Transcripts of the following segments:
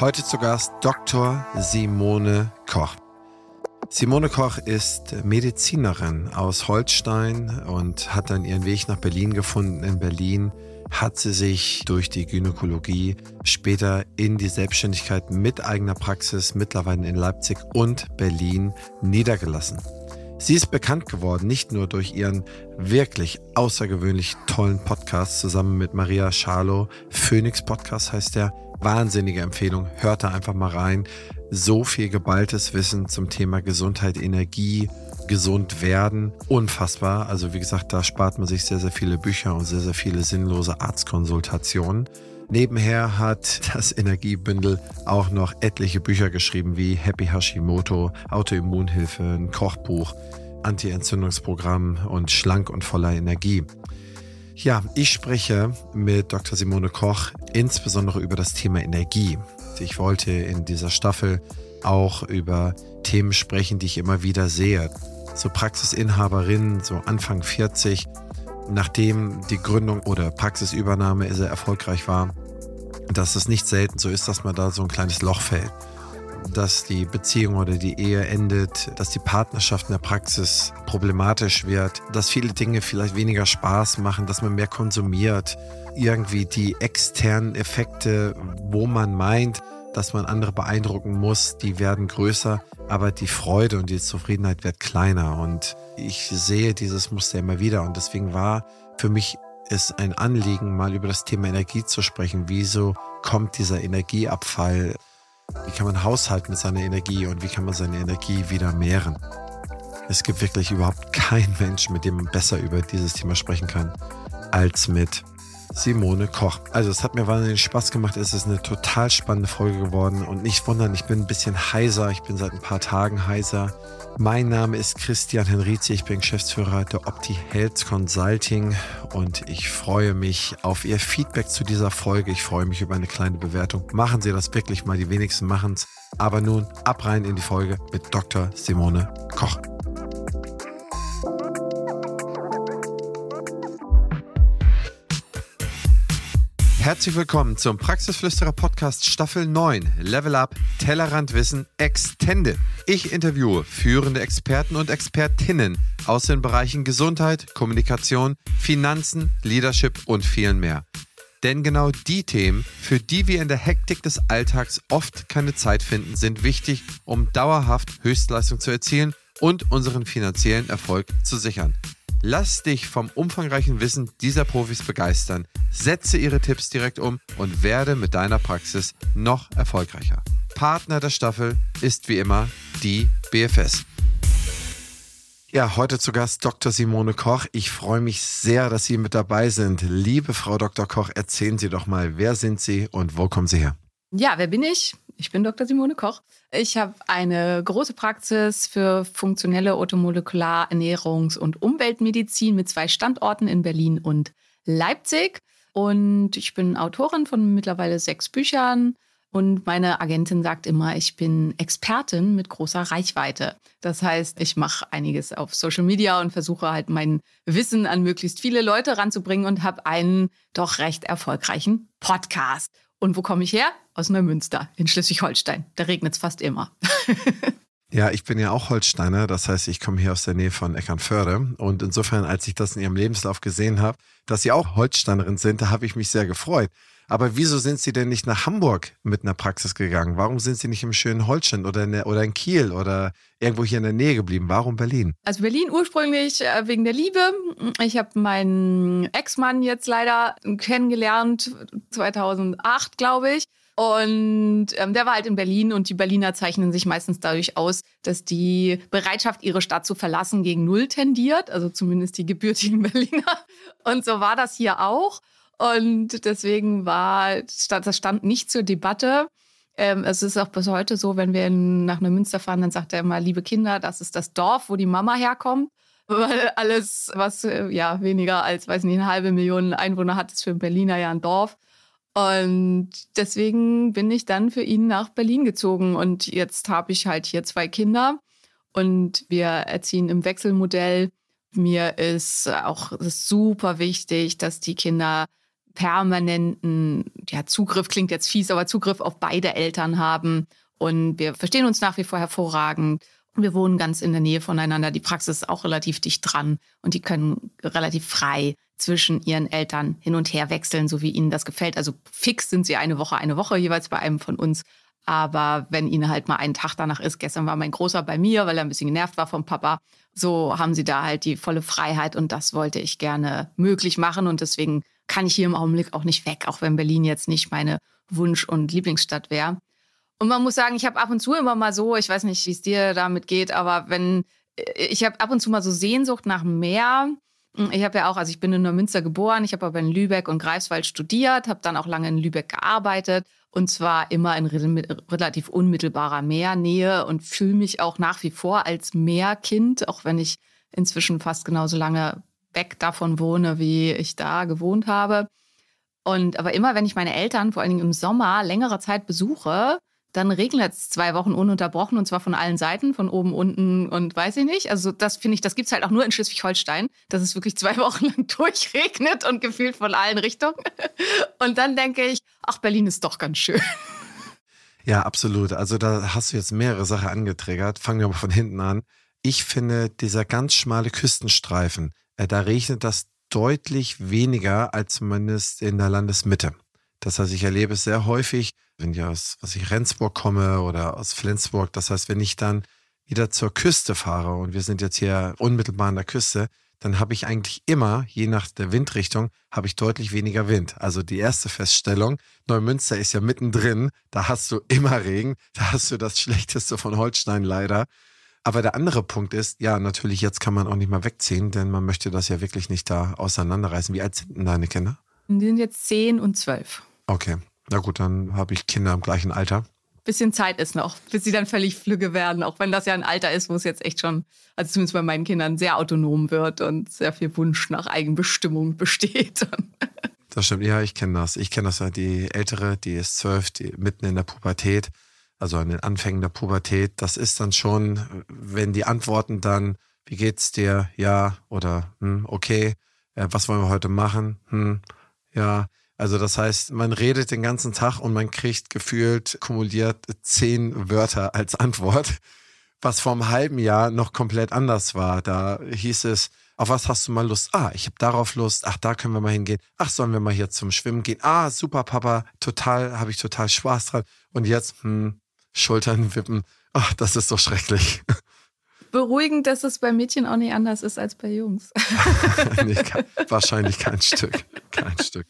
Heute zu Gast Dr. Simone Koch. Simone Koch ist Medizinerin aus Holstein und hat dann ihren Weg nach Berlin gefunden. In Berlin hat sie sich durch die Gynäkologie später in die Selbstständigkeit mit eigener Praxis mittlerweile in Leipzig und Berlin niedergelassen. Sie ist bekannt geworden, nicht nur durch ihren wirklich außergewöhnlich tollen Podcast zusammen mit Maria Schalow. Phoenix Podcast heißt der. Wahnsinnige Empfehlung. Hört da einfach mal rein. So viel geballtes Wissen zum Thema Gesundheit, Energie, gesund werden. Unfassbar. Also wie gesagt, da spart man sich sehr, sehr viele Bücher und sehr, sehr viele sinnlose Arztkonsultationen. Nebenher hat das Energiebündel auch noch etliche Bücher geschrieben, wie Happy Hashimoto, Autoimmunhilfe, ein Kochbuch, Anti-Entzündungsprogramm und Schlank und voller Energie. Ja, ich spreche mit Dr. Simone Koch insbesondere über das Thema Energie. Ich wollte in dieser Staffel auch über Themen sprechen, die ich immer wieder sehe. So Praxisinhaberin, so Anfang 40, nachdem die Gründung oder Praxisübernahme sehr erfolgreich war, dass es nicht selten so ist, dass man da so ein kleines Loch fällt. Dass die Beziehung oder die Ehe endet, dass die Partnerschaft in der Praxis problematisch wird, dass viele Dinge vielleicht weniger Spaß machen, dass man mehr konsumiert, irgendwie die externen Effekte, wo man meint, dass man andere beeindrucken muss, die werden größer, aber die Freude und die Zufriedenheit wird kleiner. Und ich sehe dieses Muster immer wieder. Und deswegen war für mich es ein Anliegen, mal über das Thema Energie zu sprechen. Wieso kommt dieser Energieabfall? Wie kann man haushalten mit seiner Energie und wie kann man seine Energie wieder mehren? Es gibt wirklich überhaupt keinen Mensch, mit dem man besser über dieses Thema sprechen kann, als mit Simone Koch. Also es hat mir wahnsinnig Spaß gemacht. Es ist eine total spannende Folge geworden und nicht wundern, ich bin ein bisschen heiser. Ich bin seit ein paar Tagen heiser. Mein Name ist Christian Henrizi. Ich bin Geschäftsführer der Opti Health Consulting und ich freue mich auf Ihr Feedback zu dieser Folge. Ich freue mich über eine kleine Bewertung. Machen Sie das wirklich mal. Die wenigsten machen es. Aber nun ab rein in die Folge mit Dr. Simone Koch. Herzlich willkommen zum Praxisflüsterer Podcast Staffel 9 Level Up Tellerrandwissen Extended. Ich interviewe führende Experten und Expertinnen aus den Bereichen Gesundheit, Kommunikation, Finanzen, Leadership und vielen mehr. Denn genau die Themen, für die wir in der Hektik des Alltags oft keine Zeit finden, sind wichtig, um dauerhaft Höchstleistung zu erzielen und unseren finanziellen Erfolg zu sichern. Lass dich vom umfangreichen Wissen dieser Profis begeistern, setze ihre Tipps direkt um und werde mit deiner Praxis noch erfolgreicher. Partner der Staffel ist wie immer die BFS. Ja, heute zu Gast Dr. Simone Koch. Ich freue mich sehr, dass Sie mit dabei sind. Liebe Frau Dr. Koch, erzählen Sie doch mal, wer sind Sie und wo kommen Sie her? Ja, wer bin ich? Ich bin Dr. Simone Koch. Ich habe eine große Praxis für funktionelle Otomolekular Ernährungs- und Umweltmedizin mit zwei Standorten in Berlin und Leipzig. Und ich bin Autorin von mittlerweile sechs Büchern. Und meine Agentin sagt immer, ich bin Expertin mit großer Reichweite. Das heißt, ich mache einiges auf Social Media und versuche halt mein Wissen an möglichst viele Leute ranzubringen und habe einen doch recht erfolgreichen Podcast. Und wo komme ich her? Aus Neumünster in Schleswig-Holstein. Da regnet es fast immer. Ja, ich bin ja auch Holsteiner, das heißt, ich komme hier aus der Nähe von Eckernförde. Und insofern, als ich das in Ihrem Lebenslauf gesehen habe, dass Sie auch Holsteinerin sind, da habe ich mich sehr gefreut. Aber wieso sind Sie denn nicht nach Hamburg mit einer Praxis gegangen? Warum sind Sie nicht im schönen Holstein oder in, der, oder in Kiel oder irgendwo hier in der Nähe geblieben? Warum Berlin? Also Berlin ursprünglich äh, wegen der Liebe. Ich habe meinen Ex-Mann jetzt leider kennengelernt, 2008, glaube ich. Und ähm, der war halt in Berlin und die Berliner zeichnen sich meistens dadurch aus, dass die Bereitschaft, ihre Stadt zu verlassen, gegen Null tendiert. Also zumindest die gebürtigen Berliner. Und so war das hier auch. Und deswegen war das stand nicht zur Debatte. Ähm, es ist auch bis heute so, wenn wir in, nach Neumünster fahren, dann sagt er immer, liebe Kinder, das ist das Dorf, wo die Mama herkommt. Weil alles, was äh, ja weniger als, weiß nicht, eine halbe Million Einwohner hat, ist für Berliner ja ein Dorf. Und deswegen bin ich dann für ihn nach Berlin gezogen. Und jetzt habe ich halt hier zwei Kinder und wir erziehen im Wechselmodell. Mir ist auch super wichtig, dass die Kinder permanenten ja, Zugriff, klingt jetzt fies, aber Zugriff auf beide Eltern haben. Und wir verstehen uns nach wie vor hervorragend. Wir wohnen ganz in der Nähe voneinander. Die Praxis ist auch relativ dicht dran und die können relativ frei zwischen ihren Eltern hin und her wechseln, so wie ihnen das gefällt. Also fix sind sie eine Woche, eine Woche jeweils bei einem von uns. Aber wenn ihnen halt mal einen Tag danach ist, gestern war mein Großer bei mir, weil er ein bisschen genervt war vom Papa, so haben sie da halt die volle Freiheit und das wollte ich gerne möglich machen und deswegen kann ich hier im Augenblick auch nicht weg, auch wenn Berlin jetzt nicht meine Wunsch- und Lieblingsstadt wäre. Und man muss sagen, ich habe ab und zu immer mal so, ich weiß nicht, wie es dir damit geht, aber wenn ich habe ab und zu mal so Sehnsucht nach Meer. Ich habe ja auch, also ich bin in Neumünster geboren, ich habe aber in Lübeck und Greifswald studiert, habe dann auch lange in Lübeck gearbeitet und zwar immer in relativ unmittelbarer Meernähe und fühle mich auch nach wie vor als Meerkind, auch wenn ich inzwischen fast genauso lange weg davon wohne, wie ich da gewohnt habe. Und aber immer, wenn ich meine Eltern, vor allen Dingen im Sommer, längere Zeit besuche, dann regnet es zwei Wochen ununterbrochen und zwar von allen Seiten, von oben, unten und weiß ich nicht. Also das finde ich, das gibt es halt auch nur in Schleswig-Holstein, dass es wirklich zwei Wochen lang durchregnet und gefühlt von allen Richtungen. Und dann denke ich, ach, Berlin ist doch ganz schön. Ja, absolut. Also da hast du jetzt mehrere Sachen angetriggert. Fangen wir mal von hinten an. Ich finde, dieser ganz schmale Küstenstreifen, da regnet das deutlich weniger als zumindest in der Landesmitte. Das heißt, ich erlebe es sehr häufig, wenn ich aus was ich Rendsburg komme oder aus Flensburg. Das heißt, wenn ich dann wieder zur Küste fahre und wir sind jetzt hier unmittelbar an der Küste, dann habe ich eigentlich immer, je nach der Windrichtung, habe ich deutlich weniger Wind. Also die erste Feststellung, Neumünster ist ja mittendrin, da hast du immer Regen, da hast du das Schlechteste von Holstein leider. Aber der andere Punkt ist, ja, natürlich, jetzt kann man auch nicht mehr wegziehen, denn man möchte das ja wirklich nicht da auseinanderreißen. Wie alt sind denn deine Kinder? Die sind jetzt zehn und zwölf. Okay, na gut, dann habe ich Kinder im gleichen Alter. Bisschen Zeit ist noch, bis sie dann völlig flügge werden, auch wenn das ja ein Alter ist, wo es jetzt echt schon, also zumindest bei meinen Kindern, sehr autonom wird und sehr viel Wunsch nach Eigenbestimmung besteht. Das stimmt, ja, ich kenne das. Ich kenne das ja, die Ältere, die ist zwölf, die mitten in der Pubertät, also an den Anfängen der Pubertät. Das ist dann schon, wenn die Antworten dann, wie geht's dir? Ja oder hm, okay, äh, was wollen wir heute machen? Hm, ja, also das heißt, man redet den ganzen Tag und man kriegt gefühlt kumuliert zehn Wörter als Antwort, was vor einem halben Jahr noch komplett anders war. Da hieß es, auf was hast du mal Lust? Ah, ich habe darauf Lust. Ach, da können wir mal hingehen. Ach, sollen wir mal hier zum Schwimmen gehen? Ah, super, Papa, total, habe ich total Spaß dran. Und jetzt, hm, Schultern wippen. Ach, das ist so schrecklich. Beruhigend, dass es bei Mädchen auch nicht anders ist als bei Jungs. nee, wahrscheinlich kein Stück. Kein Stück.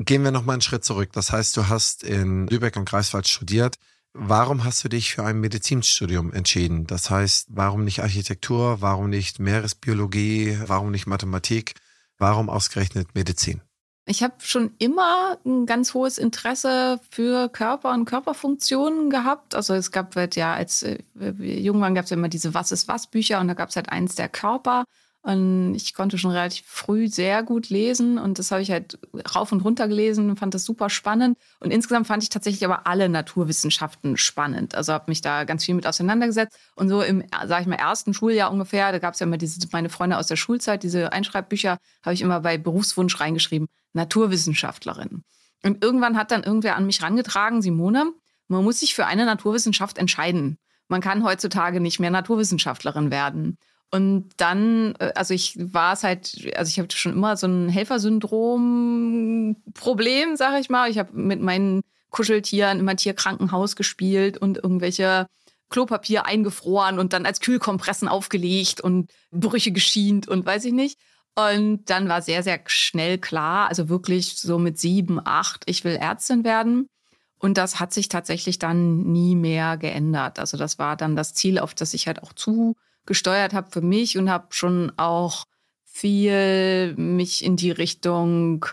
Gehen wir nochmal einen Schritt zurück. Das heißt, du hast in Lübeck und Greifswald studiert. Warum hast du dich für ein Medizinstudium entschieden? Das heißt, warum nicht Architektur? Warum nicht Meeresbiologie? Warum nicht Mathematik? Warum ausgerechnet Medizin? Ich habe schon immer ein ganz hohes Interesse für Körper und Körperfunktionen gehabt. Also es gab halt ja, als wir jung waren, gab es ja immer diese Was ist was Bücher und da gab es halt eins der Körper. Und ich konnte schon relativ früh sehr gut lesen und das habe ich halt rauf und runter gelesen und fand das super spannend. Und insgesamt fand ich tatsächlich aber alle Naturwissenschaften spannend. Also habe mich da ganz viel mit auseinandergesetzt. Und so im, sage ich mal, ersten Schuljahr ungefähr, da gab es ja immer diese, meine Freunde aus der Schulzeit, diese Einschreibbücher, habe ich immer bei Berufswunsch reingeschrieben, Naturwissenschaftlerin. Und irgendwann hat dann irgendwer an mich rangetragen, Simone, man muss sich für eine Naturwissenschaft entscheiden. Man kann heutzutage nicht mehr Naturwissenschaftlerin werden. Und dann, äh, also ich war es halt, also ich hatte schon immer so ein Helfersyndrom-Problem, sag ich mal. Ich habe mit meinen Kuscheltieren immer Tierkrankenhaus gespielt und irgendwelche Klopapier eingefroren und dann als Kühlkompressen aufgelegt und Brüche geschient und weiß ich nicht. Und dann war sehr, sehr schnell klar, also wirklich so mit sieben, acht, ich will Ärztin werden. Und das hat sich tatsächlich dann nie mehr geändert. Also das war dann das Ziel, auf das ich halt auch zu gesteuert habe für mich und habe schon auch viel mich in die Richtung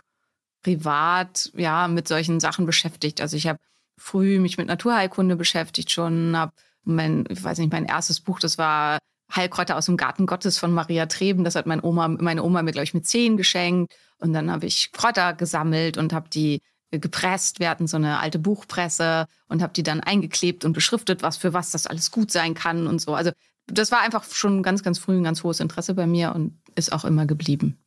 privat ja mit solchen Sachen beschäftigt. Also ich habe früh mich mit Naturheilkunde beschäftigt schon, habe mein, ich weiß nicht, mein erstes Buch, das war Heilkräuter aus dem Garten Gottes von Maria Treben. Das hat meine Oma, meine Oma mir, glaube ich, mit zehn geschenkt. Und dann habe ich Kräuter gesammelt und habe die gepresst. Wir hatten so eine alte Buchpresse und habe die dann eingeklebt und beschriftet, was für was das alles gut sein kann und so. Also das war einfach schon ganz, ganz früh ein ganz hohes Interesse bei mir und ist auch immer geblieben.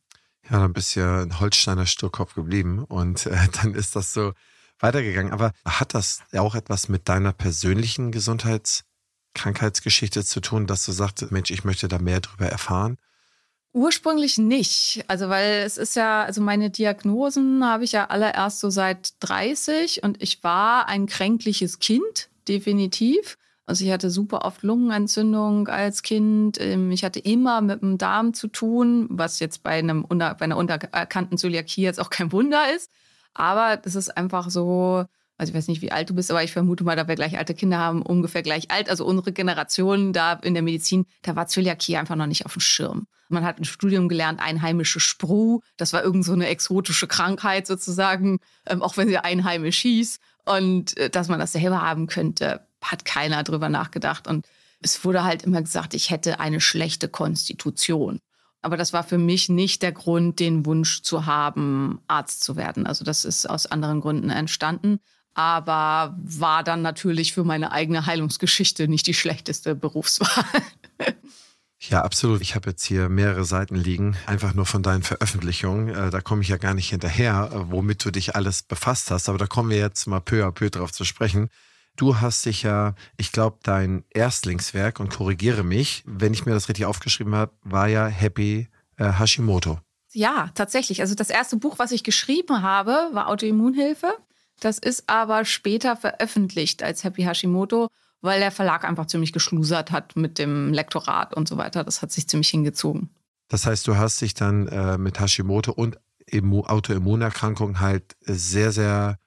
Ja, dann bist du ja ein Holsteiner Sturkopf geblieben und äh, dann ist das so weitergegangen. Aber hat das auch etwas mit deiner persönlichen Gesundheitskrankheitsgeschichte zu tun, dass du sagst, Mensch, ich möchte da mehr drüber erfahren? Ursprünglich nicht. Also, weil es ist ja, also meine Diagnosen habe ich ja alle erst so seit 30 und ich war ein kränkliches Kind, definitiv. Also ich hatte super oft Lungenentzündung als Kind. Ähm, ich hatte immer mit dem Darm zu tun, was jetzt bei, einem, bei einer unerkannten Zöliakie jetzt auch kein Wunder ist. Aber das ist einfach so, also ich weiß nicht, wie alt du bist, aber ich vermute mal, da wir gleich alte Kinder haben, ungefähr gleich alt. Also unsere Generation da in der Medizin, da war Zöliakie einfach noch nicht auf dem Schirm. Man hat im Studium gelernt, einheimische Spru. Das war irgend so eine exotische Krankheit sozusagen, ähm, auch wenn sie einheimisch hieß. Und äh, dass man das selber haben könnte, hat keiner drüber nachgedacht. Und es wurde halt immer gesagt, ich hätte eine schlechte Konstitution. Aber das war für mich nicht der Grund, den Wunsch zu haben, Arzt zu werden. Also das ist aus anderen Gründen entstanden aber war dann natürlich für meine eigene Heilungsgeschichte nicht die schlechteste Berufswahl. Ja, absolut. Ich habe jetzt hier mehrere Seiten liegen, einfach nur von deinen Veröffentlichungen. Äh, da komme ich ja gar nicht hinterher, äh, womit du dich alles befasst hast. Aber da kommen wir jetzt mal peu à peu drauf zu sprechen. Du hast dich ja, ich glaube, dein Erstlingswerk, und korrigiere mich, wenn ich mir das richtig aufgeschrieben habe, war ja Happy äh, Hashimoto. Ja, tatsächlich. Also das erste Buch, was ich geschrieben habe, war Autoimmunhilfe. Das ist aber später veröffentlicht als Happy Hashimoto, weil der Verlag einfach ziemlich geschlusert hat mit dem Lektorat und so weiter. Das hat sich ziemlich hingezogen. Das heißt, du hast dich dann äh, mit Hashimoto und Autoimmunerkrankungen halt sehr, sehr,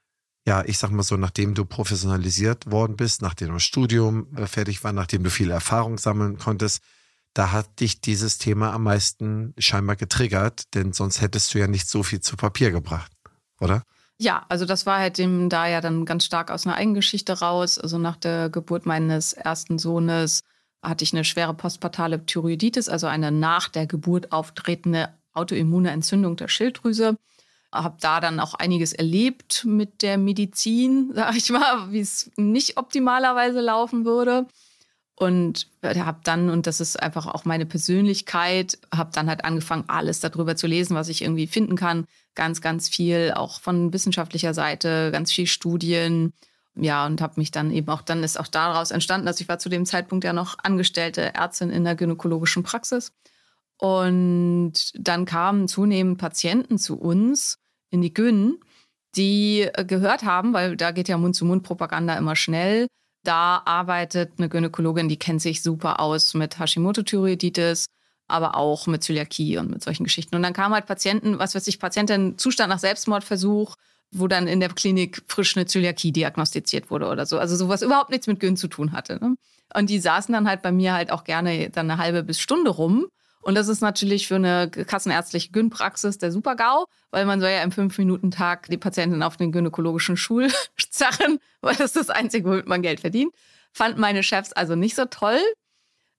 ja, ich sag mal so, nachdem du professionalisiert worden bist, nachdem du Studium äh, fertig war, nachdem du viel Erfahrung sammeln konntest, da hat dich dieses Thema am meisten scheinbar getriggert, denn sonst hättest du ja nicht so viel zu Papier gebracht, oder? Ja, also das war halt dem da ja dann ganz stark aus einer Eigengeschichte raus. Also nach der Geburt meines ersten Sohnes hatte ich eine schwere postpartale Thyroiditis, also eine nach der Geburt auftretende autoimmune Entzündung der Schilddrüse. Habe da dann auch einiges erlebt mit der Medizin, sag ich mal, wie es nicht optimalerweise laufen würde. Und habe dann, und das ist einfach auch meine Persönlichkeit, habe dann halt angefangen, alles darüber zu lesen, was ich irgendwie finden kann. Ganz, ganz viel, auch von wissenschaftlicher Seite, ganz viel Studien. Ja, und habe mich dann eben auch, dann ist auch daraus entstanden, dass ich war zu dem Zeitpunkt ja noch angestellte Ärztin in der gynäkologischen Praxis. Und dann kamen zunehmend Patienten zu uns in die Gyn, die gehört haben, weil da geht ja Mund-zu-Mund-Propaganda immer schnell, da arbeitet eine Gynäkologin, die kennt sich super aus mit Hashimoto-Thyreoiditis, aber auch mit Zöliakie und mit solchen Geschichten. Und dann kamen halt Patienten, was weiß ich, Patientin Zustand nach Selbstmordversuch, wo dann in der Klinik frisch eine Zöliakie diagnostiziert wurde oder so. Also sowas überhaupt nichts mit Gyn zu tun hatte. Ne? Und die saßen dann halt bei mir halt auch gerne dann eine halbe bis Stunde rum und das ist natürlich für eine kassenärztliche Gyn-Praxis der Super-GAU, weil man soll ja im Fünf-Minuten-Tag die Patientin auf den gynäkologischen Schul zerren, weil das ist das Einzige, womit man Geld verdient. Fanden meine Chefs also nicht so toll.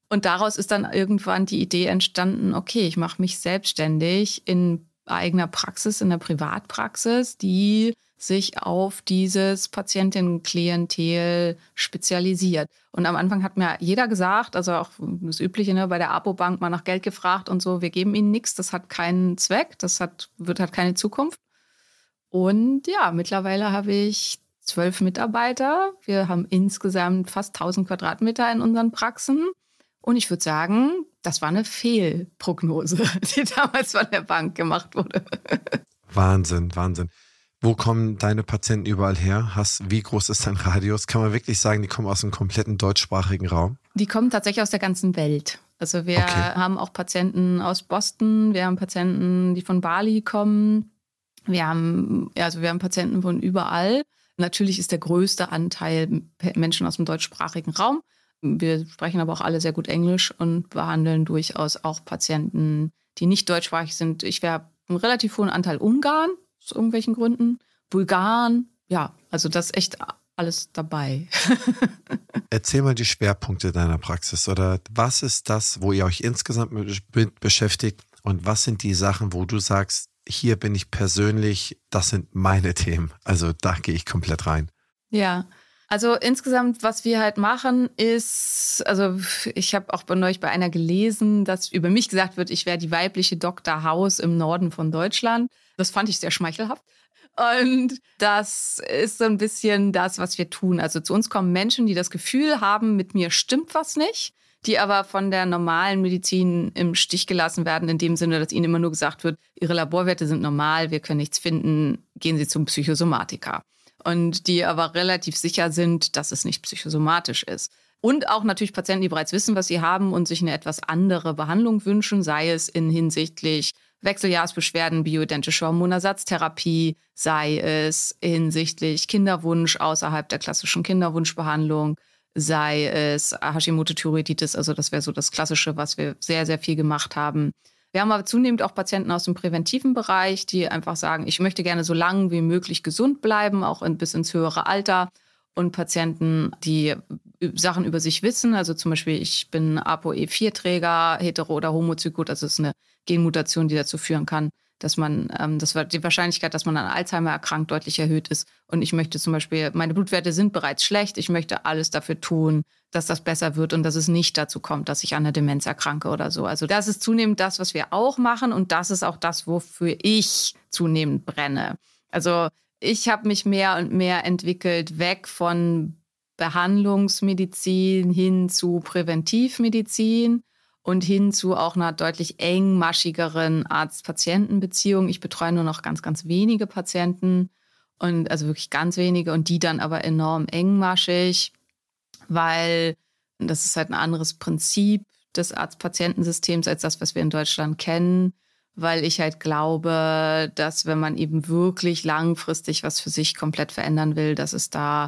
Und daraus ist dann irgendwann die Idee entstanden, okay, ich mache mich selbstständig in eigener Praxis, in der Privatpraxis, die sich auf dieses Patientenklientel spezialisiert. Und am Anfang hat mir jeder gesagt, also auch das Übliche ne, bei der Apo-Bank mal nach Geld gefragt und so, wir geben ihnen nichts, das hat keinen Zweck, das hat, wird hat keine Zukunft. Und ja, mittlerweile habe ich zwölf Mitarbeiter. Wir haben insgesamt fast 1000 Quadratmeter in unseren Praxen. Und ich würde sagen, das war eine Fehlprognose, die damals von der Bank gemacht wurde. Wahnsinn, Wahnsinn. Wo kommen deine Patienten überall her? Hast, wie groß ist dein Radius? Kann man wirklich sagen, die kommen aus einem kompletten deutschsprachigen Raum? Die kommen tatsächlich aus der ganzen Welt. Also wir okay. haben auch Patienten aus Boston, wir haben Patienten, die von Bali kommen. Wir haben, also wir haben Patienten von überall. Natürlich ist der größte Anteil Menschen aus dem deutschsprachigen Raum. Wir sprechen aber auch alle sehr gut Englisch und behandeln durchaus auch Patienten, die nicht deutschsprachig sind. Ich wäre einen relativ hohen Anteil Ungarn, aus irgendwelchen Gründen. Bulgaren, ja, also das ist echt alles dabei. Erzähl mal die Schwerpunkte deiner Praxis oder was ist das, wo ihr euch insgesamt mit beschäftigt und was sind die Sachen, wo du sagst, hier bin ich persönlich, das sind meine Themen. Also da gehe ich komplett rein. Ja, Also insgesamt, was wir halt machen, ist, also ich habe auch bei euch bei einer gelesen, dass über mich gesagt wird, ich wäre die weibliche Dr. House im Norden von Deutschland. Das fand ich sehr schmeichelhaft. Und das ist so ein bisschen das, was wir tun. Also zu uns kommen Menschen, die das Gefühl haben, mit mir stimmt was nicht, die aber von der normalen Medizin im Stich gelassen werden, in dem Sinne, dass ihnen immer nur gesagt wird, ihre Laborwerte sind normal, wir können nichts finden, gehen Sie zum Psychosomatiker. Und die aber relativ sicher sind, dass es nicht psychosomatisch ist. Und auch natürlich Patienten, die bereits wissen, was sie haben und sich eine etwas andere Behandlung wünschen, sei es in hinsichtlich Wechseljahrsbeschwerden, bioidentische Hormonersatztherapie, sei es hinsichtlich Kinderwunsch außerhalb der klassischen Kinderwunschbehandlung, sei es Hashimoto-Thyreoiditis, also das wäre so das Klassische, was wir sehr, sehr viel gemacht haben. Wir haben aber zunehmend auch Patienten aus dem präventiven Bereich, die einfach sagen, ich möchte gerne so lange wie möglich gesund bleiben, auch in, bis ins höhere Alter. Und Patienten, die Sachen über sich wissen, also zum Beispiel, ich bin ApoE4-Träger, hetero- oder homozygot, also es ist eine Genmutation, die dazu führen kann, dass man, ähm, das die Wahrscheinlichkeit, dass man an Alzheimer erkrankt, deutlich erhöht ist. Und ich möchte zum Beispiel, meine Blutwerte sind bereits schlecht. Ich möchte alles dafür tun, dass das besser wird und dass es nicht dazu kommt, dass ich an der Demenz erkranke oder so. Also das ist zunehmend das, was wir auch machen und das ist auch das, wofür ich zunehmend brenne. Also ich habe mich mehr und mehr entwickelt weg von Behandlungsmedizin hin zu Präventivmedizin und hin zu auch einer deutlich engmaschigeren Arzt-Patienten-Beziehung. Ich betreue nur noch ganz, ganz wenige Patienten und also wirklich ganz wenige und die dann aber enorm engmaschig, weil das ist halt ein anderes Prinzip des Arzt-Patientensystems als das, was wir in Deutschland kennen, weil ich halt glaube, dass wenn man eben wirklich langfristig was für sich komplett verändern will, dass es da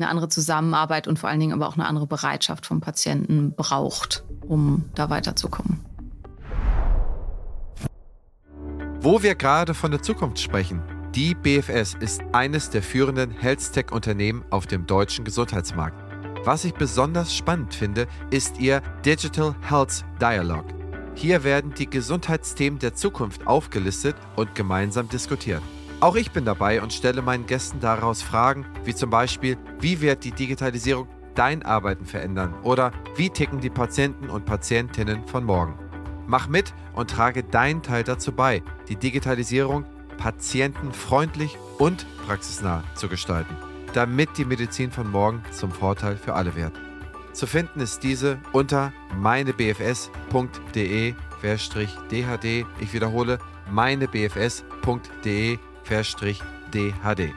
eine andere Zusammenarbeit und vor allen Dingen aber auch eine andere Bereitschaft vom Patienten braucht, um da weiterzukommen. Wo wir gerade von der Zukunft sprechen, die BFS ist eines der führenden Health-Tech-Unternehmen auf dem deutschen Gesundheitsmarkt. Was ich besonders spannend finde, ist ihr Digital Health Dialogue. Hier werden die Gesundheitsthemen der Zukunft aufgelistet und gemeinsam diskutiert. Auch ich bin dabei und stelle meinen Gästen daraus Fragen, wie zum Beispiel, wie wird die Digitalisierung dein Arbeiten verändern oder wie ticken die Patienten und Patientinnen von morgen. Mach mit und trage deinen Teil dazu bei, die Digitalisierung patientenfreundlich und praxisnah zu gestalten, damit die Medizin von morgen zum Vorteil für alle wird. Zu finden ist diese unter meinebfs.de-dhd. Ich wiederhole, meinebfs.de dhd.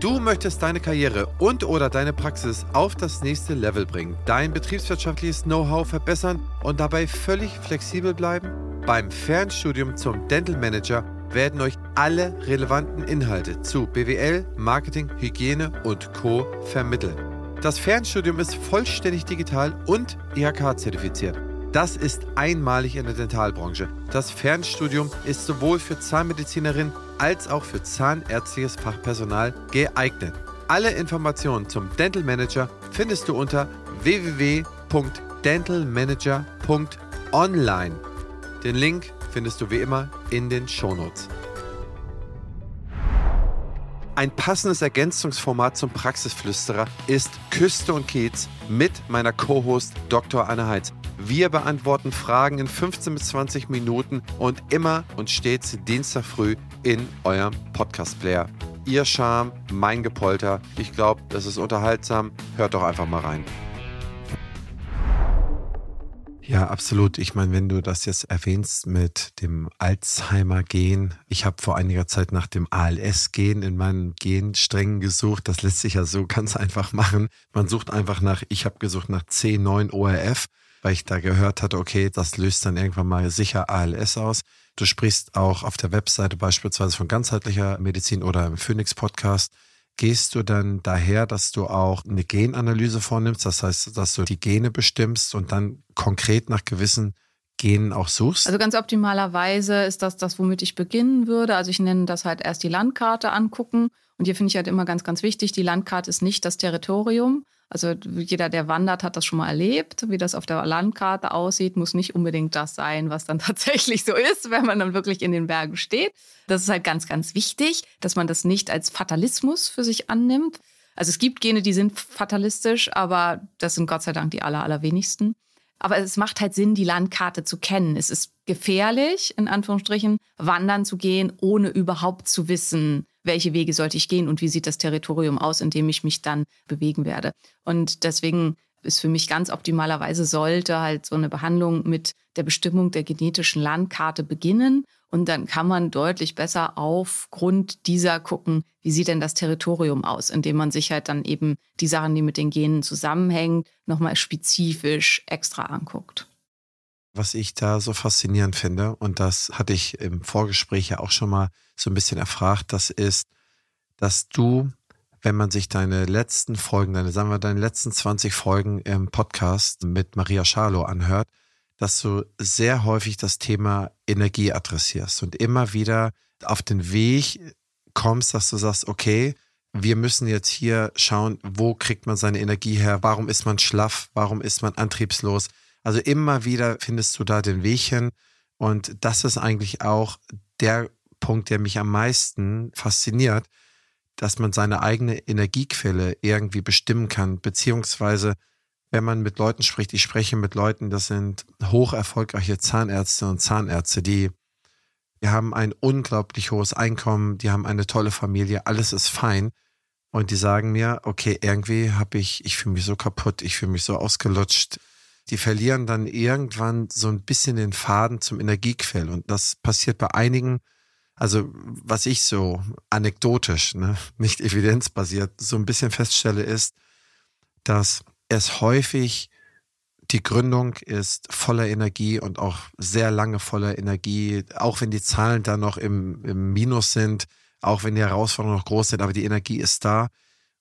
Du möchtest deine Karriere und oder deine Praxis auf das nächste Level bringen, dein betriebswirtschaftliches Know-how verbessern und dabei völlig flexibel bleiben? Beim Fernstudium zum Dental Manager werden euch alle relevanten Inhalte zu BWL, Marketing, Hygiene und Co. vermittelt. Das Fernstudium ist vollständig digital und IHK-zertifiziert. Das ist einmalig in der Dentalbranche. Das Fernstudium ist sowohl für Zahnmedizinerinnen als auch für zahnärztliches Fachpersonal geeignet. Alle Informationen zum Dental Manager findest du unter www.dentalmanager.online. Den Link findest du wie immer in den Shownotes. Ein passendes Ergänzungsformat zum Praxisflüsterer ist Küste und Kiez mit meiner Co-Host Dr. Anne Heitz. Wir beantworten Fragen in 15 bis 20 Minuten und immer und stets Dienstag früh in eurem Podcast-Player. Ihr Charme, mein Gepolter. Ich glaube, das ist unterhaltsam. Hört doch einfach mal rein. Ja, absolut. Ich meine, wenn du das jetzt erwähnst mit dem Alzheimer-Gen, ich habe vor einiger Zeit nach dem ALS-Gen in meinen Gensträngen gesucht. Das lässt sich ja so ganz einfach machen. Man sucht einfach nach, ich habe gesucht nach C9ORF weil ich da gehört hatte, okay, das löst dann irgendwann mal sicher ALS aus. Du sprichst auch auf der Webseite beispielsweise von ganzheitlicher Medizin oder im Phoenix Podcast. Gehst du dann daher, dass du auch eine Genanalyse vornimmst, das heißt, dass du die Gene bestimmst und dann konkret nach gewissen Genen auch suchst? Also ganz optimalerweise ist das das, womit ich beginnen würde. Also ich nenne das halt erst die Landkarte angucken. Und hier finde ich halt immer ganz, ganz wichtig, die Landkarte ist nicht das Territorium. Also jeder, der wandert, hat das schon mal erlebt. Wie das auf der Landkarte aussieht, muss nicht unbedingt das sein, was dann tatsächlich so ist, wenn man dann wirklich in den Bergen steht. Das ist halt ganz, ganz wichtig, dass man das nicht als Fatalismus für sich annimmt. Also es gibt Gene, die sind fatalistisch, aber das sind Gott sei Dank die aller, allerwenigsten. Aber es macht halt Sinn, die Landkarte zu kennen. Es ist gefährlich, in Anführungsstrichen, wandern zu gehen, ohne überhaupt zu wissen, welche Wege sollte ich gehen und wie sieht das Territorium aus, in dem ich mich dann bewegen werde. Und deswegen ist für mich ganz optimalerweise sollte halt so eine Behandlung mit der Bestimmung der genetischen Landkarte beginnen. Und dann kann man deutlich besser aufgrund dieser gucken, wie sieht denn das Territorium aus, indem man sich halt dann eben die Sachen, die mit den Genen zusammenhängen, nochmal spezifisch extra anguckt. Was ich da so faszinierend finde, und das hatte ich im Vorgespräch ja auch schon mal so ein bisschen erfragt, das ist, dass du, wenn man sich deine letzten Folgen, deine, sagen wir, deine letzten 20 Folgen im Podcast mit Maria Schalow anhört, dass du sehr häufig das Thema Energie adressierst und immer wieder auf den Weg kommst, dass du sagst, okay, wir müssen jetzt hier schauen, wo kriegt man seine Energie her, warum ist man schlaff, warum ist man antriebslos, also immer wieder findest du da den Weg hin. Und das ist eigentlich auch der Punkt, der mich am meisten fasziniert, dass man seine eigene Energiequelle irgendwie bestimmen kann, beziehungsweise wenn man mit Leuten spricht, ich spreche mit Leuten, das sind hoch erfolgreiche Zahnärzte und Zahnärzte, die, die haben ein unglaublich hohes Einkommen, die haben eine tolle Familie, alles ist fein. Und die sagen mir, okay, irgendwie habe ich, ich fühle mich so kaputt, ich fühle mich so ausgelutscht, die verlieren dann irgendwann so ein bisschen den Faden zum Energiequell. Und das passiert bei einigen, also was ich so anekdotisch, ne, nicht evidenzbasiert, so ein bisschen feststelle, ist, dass es häufig die Gründung ist voller Energie und auch sehr lange voller Energie, auch wenn die Zahlen da noch im, im Minus sind, auch wenn die Herausforderungen noch groß sind, aber die Energie ist da.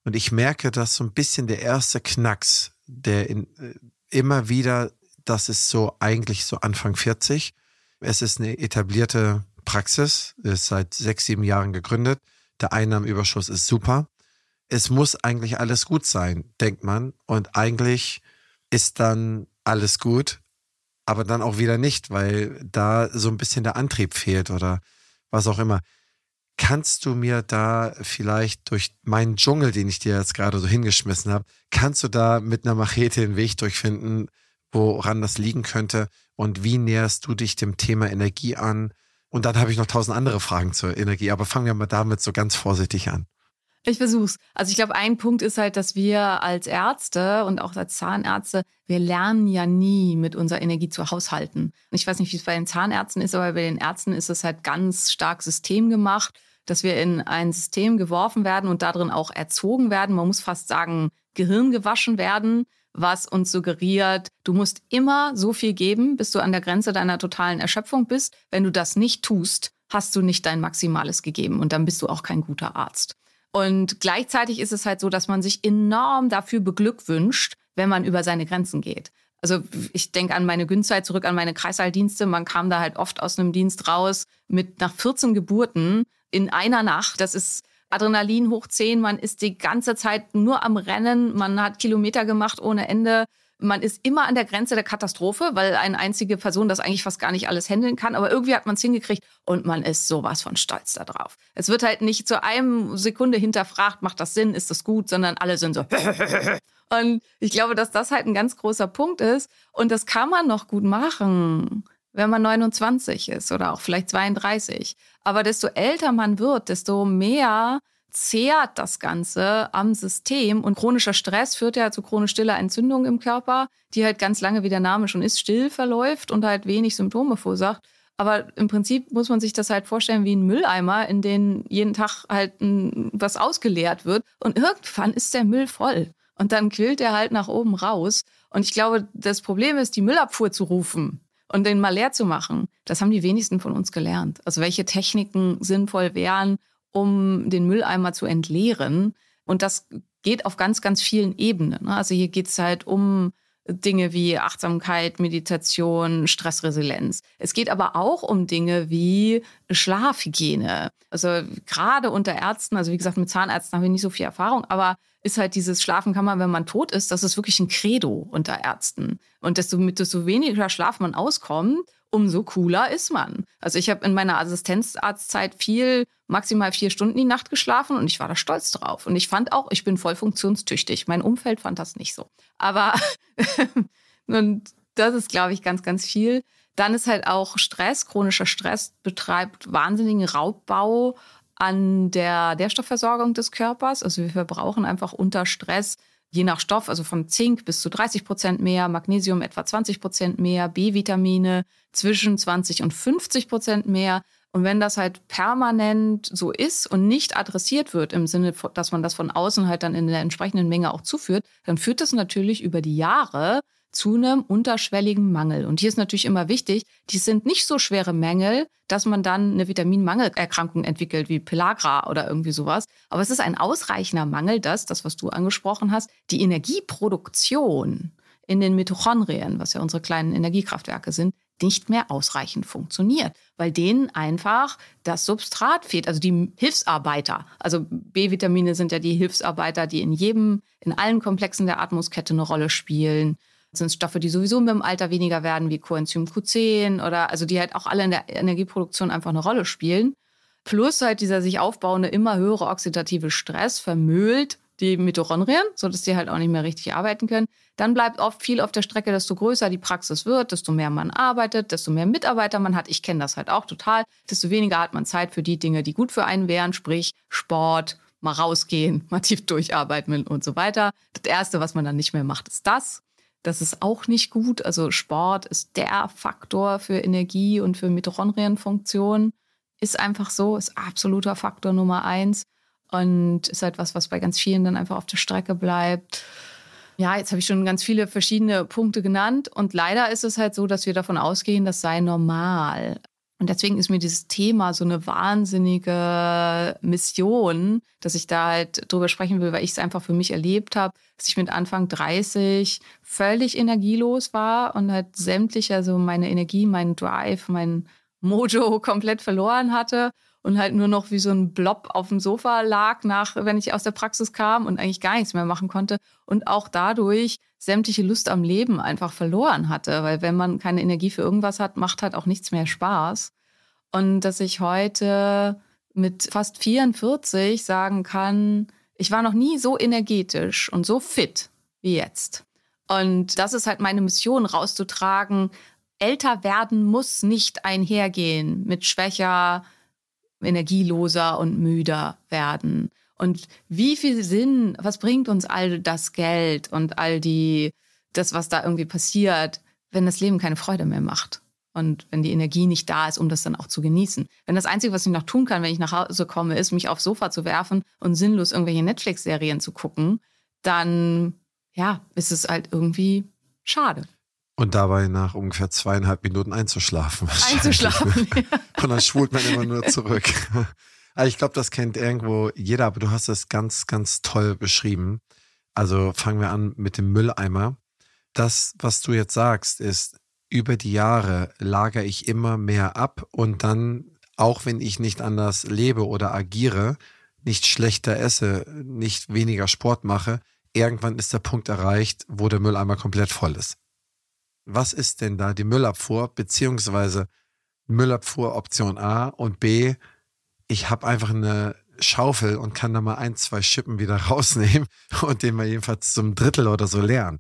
Und ich merke, dass so ein bisschen der erste Knacks, der in, äh, immer wieder, das ist so eigentlich so Anfang 40. Es ist eine etablierte Praxis, ist seit sechs, sieben Jahren gegründet. Der Einnahmenüberschuss ist super. Es muss eigentlich alles gut sein, denkt man. Und eigentlich ist dann alles gut, aber dann auch wieder nicht, weil da so ein bisschen der Antrieb fehlt oder was auch immer. Kannst du mir da vielleicht durch meinen Dschungel, den ich dir jetzt gerade so hingeschmissen habe, kannst du da mit einer Machete den Weg durchfinden, woran das liegen könnte? Und wie näherst du dich dem Thema Energie an? Und dann habe ich noch tausend andere Fragen zur Energie, aber fangen wir mal damit so ganz vorsichtig an. Ich versuch's. Also ich glaube, ein Punkt ist halt, dass wir als Ärzte und auch als Zahnärzte, wir lernen ja nie mit unserer Energie zu haushalten. Und ich weiß nicht, wie es bei den Zahnärzten ist, aber bei den Ärzten ist es halt ganz stark systemgemacht dass wir in ein System geworfen werden und darin auch erzogen werden. Man muss fast sagen, Gehirn gewaschen werden, was uns suggeriert, du musst immer so viel geben, bis du an der Grenze deiner totalen Erschöpfung bist. Wenn du das nicht tust, hast du nicht dein Maximales gegeben und dann bist du auch kein guter Arzt. Und gleichzeitig ist es halt so, dass man sich enorm dafür beglückwünscht, wenn man über seine Grenzen geht. Also ich denke an meine Günzeit zurück, an meine Kreisalldienste. Man kam da halt oft aus einem Dienst raus mit nach 14 Geburten in einer Nacht. Das ist Adrenalin hoch 10. Man ist die ganze Zeit nur am Rennen. Man hat Kilometer gemacht ohne Ende. Man ist immer an der Grenze der Katastrophe, weil eine einzige Person das eigentlich fast gar nicht alles handeln kann. Aber irgendwie hat man es hingekriegt und man ist sowas von stolz darauf. Es wird halt nicht zu einem Sekunde hinterfragt, macht das Sinn, ist das gut, sondern alle sind so. und ich glaube, dass das halt ein ganz großer Punkt ist. Und das kann man noch gut machen wenn man 29 ist oder auch vielleicht 32. Aber desto älter man wird, desto mehr zehrt das Ganze am System. Und chronischer Stress führt ja zu chronisch stiller Entzündung im Körper, die halt ganz lange, wie der Name schon ist, still verläuft und halt wenig Symptome verursacht. Aber im Prinzip muss man sich das halt vorstellen wie ein Mülleimer, in den jeden Tag halt was ausgeleert wird. Und irgendwann ist der Müll voll. Und dann quillt er halt nach oben raus. Und ich glaube, das Problem ist, die Müllabfuhr zu rufen und den mal leer zu machen, das haben die wenigsten von uns gelernt. Also welche Techniken sinnvoll wären, um den Mülleimer zu entleeren. Und das geht auf ganz, ganz vielen Ebenen. Ne? Also hier geht es halt um Dinge wie Achtsamkeit, Meditation, Stressresilienz. Es geht aber auch um Dinge wie Schlafhygiene. Also gerade unter Ärzten, also wie gesagt, mit Zahnärzten haben wir nicht so viel Erfahrung, aber ist halt dieses Schlafen kann man, wenn man tot ist, das ist wirklich ein Credo unter Ärzten. Und desto, mit desto weniger Schlaf man auskommt, umso cooler ist man. Also ich habe in meiner Assistenzarztzeit viel, maximal vier Stunden die Nacht geschlafen und ich war da stolz drauf. Und ich fand auch, ich bin voll funktionstüchtig. Mein Umfeld fand das nicht so. Aber und das ist, glaube ich, ganz, ganz viel. Dann ist halt auch Stress, chronischer Stress betreibt wahnsinnigen Raubbau an der Nährstoffversorgung des Körpers. Also wir verbrauchen einfach unter Stress je nach Stoff, also von Zink bis zu 30 Prozent mehr, Magnesium etwa 20 Prozent mehr, B-Vitamine zwischen 20 und 50 Prozent mehr. Und wenn das halt permanent so ist und nicht adressiert wird, im Sinne, dass man das von außen halt dann in der entsprechenden Menge auch zuführt, dann führt das natürlich über die Jahre zu einem unterschwelligen Mangel. Und hier ist natürlich immer wichtig, die sind nicht so schwere Mängel, dass man dann eine Vitaminmangelerkrankung entwickelt, wie Pelagra oder irgendwie sowas. Aber es ist ein ausreichender Mangel, dass, das, was du angesprochen hast, die Energieproduktion in den Mitochondrien, was ja unsere kleinen Energiekraftwerke sind, nicht mehr ausreichend funktioniert, weil denen einfach das Substrat fehlt, also die Hilfsarbeiter. Also B-Vitamine sind ja die Hilfsarbeiter, die in jedem, in allen Komplexen der Atmungskette eine Rolle spielen. Das sind Stoffe, die sowieso mit dem Alter weniger werden, wie Coenzym Q10 oder also die halt auch alle in der Energieproduktion einfach eine Rolle spielen. Plus halt dieser sich aufbauende immer höhere oxidative Stress vermüllt die Mitochondrien, sodass die halt auch nicht mehr richtig arbeiten können. Dann bleibt oft viel auf der Strecke, desto größer die Praxis wird, desto mehr man arbeitet, desto mehr Mitarbeiter man hat. Ich kenne das halt auch total. Desto weniger hat man Zeit für die Dinge, die gut für einen wären, sprich Sport, mal rausgehen, mal tief durcharbeiten und so weiter. Das Erste, was man dann nicht mehr macht, ist das. Das ist auch nicht gut. Also Sport ist der Faktor für Energie und für Mitochondrienfunktion. Ist einfach so, ist absoluter Faktor Nummer eins. Und ist halt was, was bei ganz vielen dann einfach auf der Strecke bleibt. Ja, jetzt habe ich schon ganz viele verschiedene Punkte genannt. Und leider ist es halt so, dass wir davon ausgehen, das sei normal. Und deswegen ist mir dieses Thema so eine wahnsinnige Mission, dass ich da halt drüber sprechen will, weil ich es einfach für mich erlebt habe, dass ich mit Anfang 30 völlig energielos war und halt sämtliche, also meine Energie, meinen Drive, mein Mojo komplett verloren hatte und halt nur noch wie so ein Blob auf dem Sofa lag, nach, wenn ich aus der Praxis kam und eigentlich gar nichts mehr machen konnte. Und auch dadurch sämtliche Lust am Leben einfach verloren hatte. Weil wenn man keine Energie für irgendwas hat, macht halt auch nichts mehr Spaß. Und dass ich heute mit fast 44 sagen kann, ich war noch nie so energetisch und so fit wie jetzt. Und das ist halt meine Mission, rauszutragen, älter werden muss nicht einhergehen mit schwächer, energieloser und müder werden. Und wie viel Sinn, was bringt uns all das Geld und all die, das, was da irgendwie passiert, wenn das Leben keine Freude mehr macht? Und wenn die Energie nicht da ist, um das dann auch zu genießen. Wenn das Einzige, was ich noch tun kann, wenn ich nach Hause komme, ist, mich aufs Sofa zu werfen und sinnlos irgendwelche Netflix-Serien zu gucken, dann, ja, ist es halt irgendwie schade. Und dabei nach ungefähr zweieinhalb Minuten einzuschlafen. Einzuschlafen. Ja. Und dann schwult man immer nur zurück. Also ich glaube, das kennt irgendwo jeder, aber du hast es ganz, ganz toll beschrieben. Also fangen wir an mit dem Mülleimer. Das, was du jetzt sagst, ist, über die Jahre lagere ich immer mehr ab und dann, auch wenn ich nicht anders lebe oder agiere, nicht schlechter esse, nicht weniger Sport mache, irgendwann ist der Punkt erreicht, wo der Mülleimer komplett voll ist was ist denn da die Müllabfuhr, beziehungsweise Müllabfuhr Option A und B, ich habe einfach eine Schaufel und kann da mal ein, zwei Schippen wieder rausnehmen und den mal jedenfalls zum Drittel oder so leeren.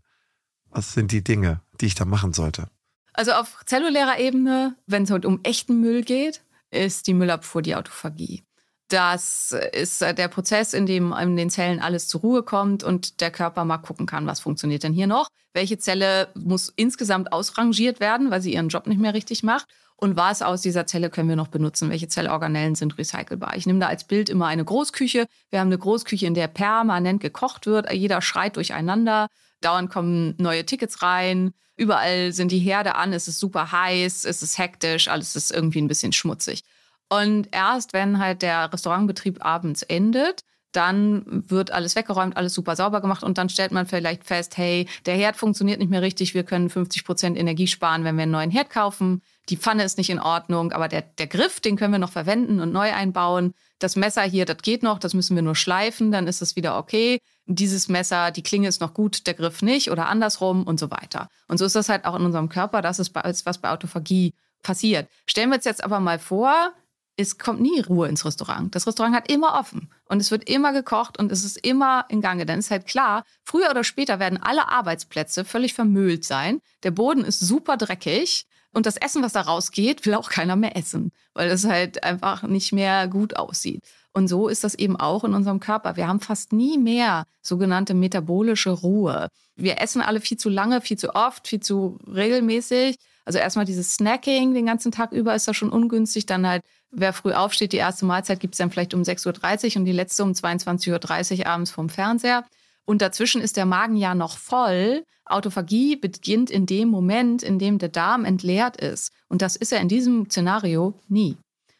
Was sind die Dinge, die ich da machen sollte? Also auf zellulärer Ebene, wenn es halt um echten Müll geht, ist die Müllabfuhr die Autophagie. Das ist der Prozess, in dem in den Zellen alles zur Ruhe kommt und der Körper mal gucken kann, was funktioniert denn hier noch. Welche Zelle muss insgesamt ausrangiert werden, weil sie ihren Job nicht mehr richtig macht. Und was aus dieser Zelle können wir noch benutzen? Welche Zellorganellen sind recycelbar? Ich nehme da als Bild immer eine Großküche. Wir haben eine Großküche, in der permanent gekocht wird. Jeder schreit durcheinander. Dauernd kommen neue Tickets rein. Überall sind die Herde an. Es ist super heiß. Es ist hektisch. Alles ist irgendwie ein bisschen schmutzig. Und erst wenn halt der Restaurantbetrieb abends endet, dann wird alles weggeräumt, alles super sauber gemacht und dann stellt man vielleicht fest, hey, der Herd funktioniert nicht mehr richtig, wir können 50 Prozent Energie sparen, wenn wir einen neuen Herd kaufen. Die Pfanne ist nicht in Ordnung, aber der, der Griff, den können wir noch verwenden und neu einbauen. Das Messer hier, das geht noch, das müssen wir nur schleifen, dann ist es wieder okay. Dieses Messer, die Klinge ist noch gut, der Griff nicht oder andersrum und so weiter. Und so ist das halt auch in unserem Körper, das ist, was bei Autophagie passiert. Stellen wir uns jetzt aber mal vor, es kommt nie Ruhe ins Restaurant. Das Restaurant hat immer offen und es wird immer gekocht und es ist immer in Gange. Dann ist halt klar, früher oder später werden alle Arbeitsplätze völlig vermüllt sein. Der Boden ist super dreckig und das Essen, was da rausgeht, will auch keiner mehr essen, weil es halt einfach nicht mehr gut aussieht. Und so ist das eben auch in unserem Körper. Wir haben fast nie mehr sogenannte metabolische Ruhe. Wir essen alle viel zu lange, viel zu oft, viel zu regelmäßig. Also erstmal dieses Snacking den ganzen Tag über ist da schon ungünstig. Dann halt, wer früh aufsteht, die erste Mahlzeit gibt es dann vielleicht um 6.30 Uhr und die letzte um 22.30 Uhr abends vom Fernseher. Und dazwischen ist der Magen ja noch voll. Autophagie beginnt in dem Moment, in dem der Darm entleert ist. Und das ist er in diesem Szenario nie.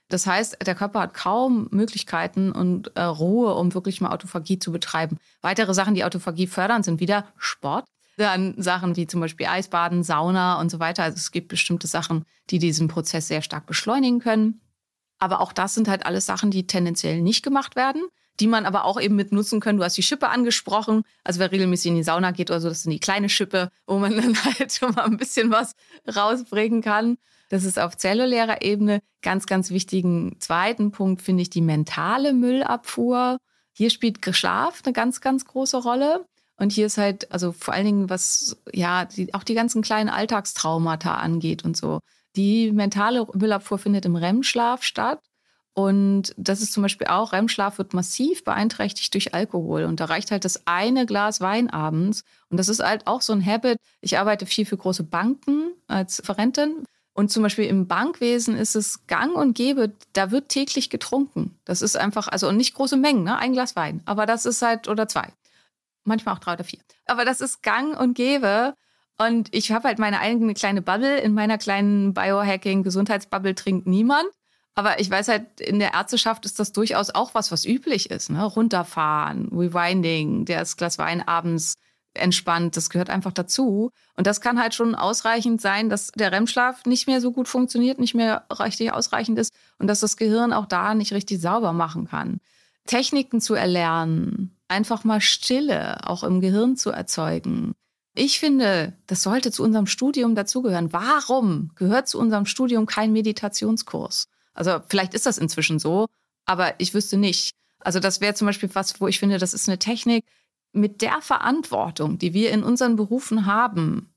Das heißt, der Körper hat kaum Möglichkeiten und äh, Ruhe, um wirklich mal Autophagie zu betreiben. Weitere Sachen, die Autophagie fördern, sind wieder Sport. Dann Sachen wie zum Beispiel Eisbaden, Sauna und so weiter. Also es gibt bestimmte Sachen, die diesen Prozess sehr stark beschleunigen können. Aber auch das sind halt alles Sachen, die tendenziell nicht gemacht werden, die man aber auch eben mit nutzen können. Du hast die Schippe angesprochen. Also wer regelmäßig in die Sauna geht oder so, das sind die kleine Schippe, wo man dann halt schon mal ein bisschen was rausbringen kann. Das ist auf zellulärer Ebene ganz, ganz wichtigen zweiten Punkt, finde ich, die mentale Müllabfuhr. Hier spielt Schlaf eine ganz, ganz große Rolle. Und hier ist halt, also vor allen Dingen, was ja die, auch die ganzen kleinen Alltagstraumata angeht und so. Die mentale Müllabfuhr findet im REM-Schlaf statt. Und das ist zum Beispiel auch, REM-Schlaf wird massiv beeinträchtigt durch Alkohol. Und da reicht halt das eine Glas Wein abends. Und das ist halt auch so ein Habit. Ich arbeite viel für große Banken als Verrentin. Und zum Beispiel im Bankwesen ist es gang und gäbe, da wird täglich getrunken. Das ist einfach, also nicht große Mengen, ne? ein Glas Wein. Aber das ist halt, oder zwei. Manchmal auch drei oder vier. Aber das ist gang und gäbe. Und ich habe halt meine eigene kleine Bubble. In meiner kleinen Biohacking-Gesundheitsbubble trinkt niemand. Aber ich weiß halt, in der Ärzteschaft ist das durchaus auch was, was üblich ist. Ne? Runterfahren, Rewinding, das Glas Wein abends entspannt. Das gehört einfach dazu. Und das kann halt schon ausreichend sein, dass der REM-Schlaf nicht mehr so gut funktioniert, nicht mehr richtig ausreichend ist und dass das Gehirn auch da nicht richtig sauber machen kann. Techniken zu erlernen, einfach mal Stille auch im Gehirn zu erzeugen. Ich finde, das sollte zu unserem Studium dazugehören. Warum gehört zu unserem Studium kein Meditationskurs? Also vielleicht ist das inzwischen so, aber ich wüsste nicht. Also das wäre zum Beispiel was, wo ich finde, das ist eine Technik, mit der Verantwortung, die wir in unseren Berufen haben,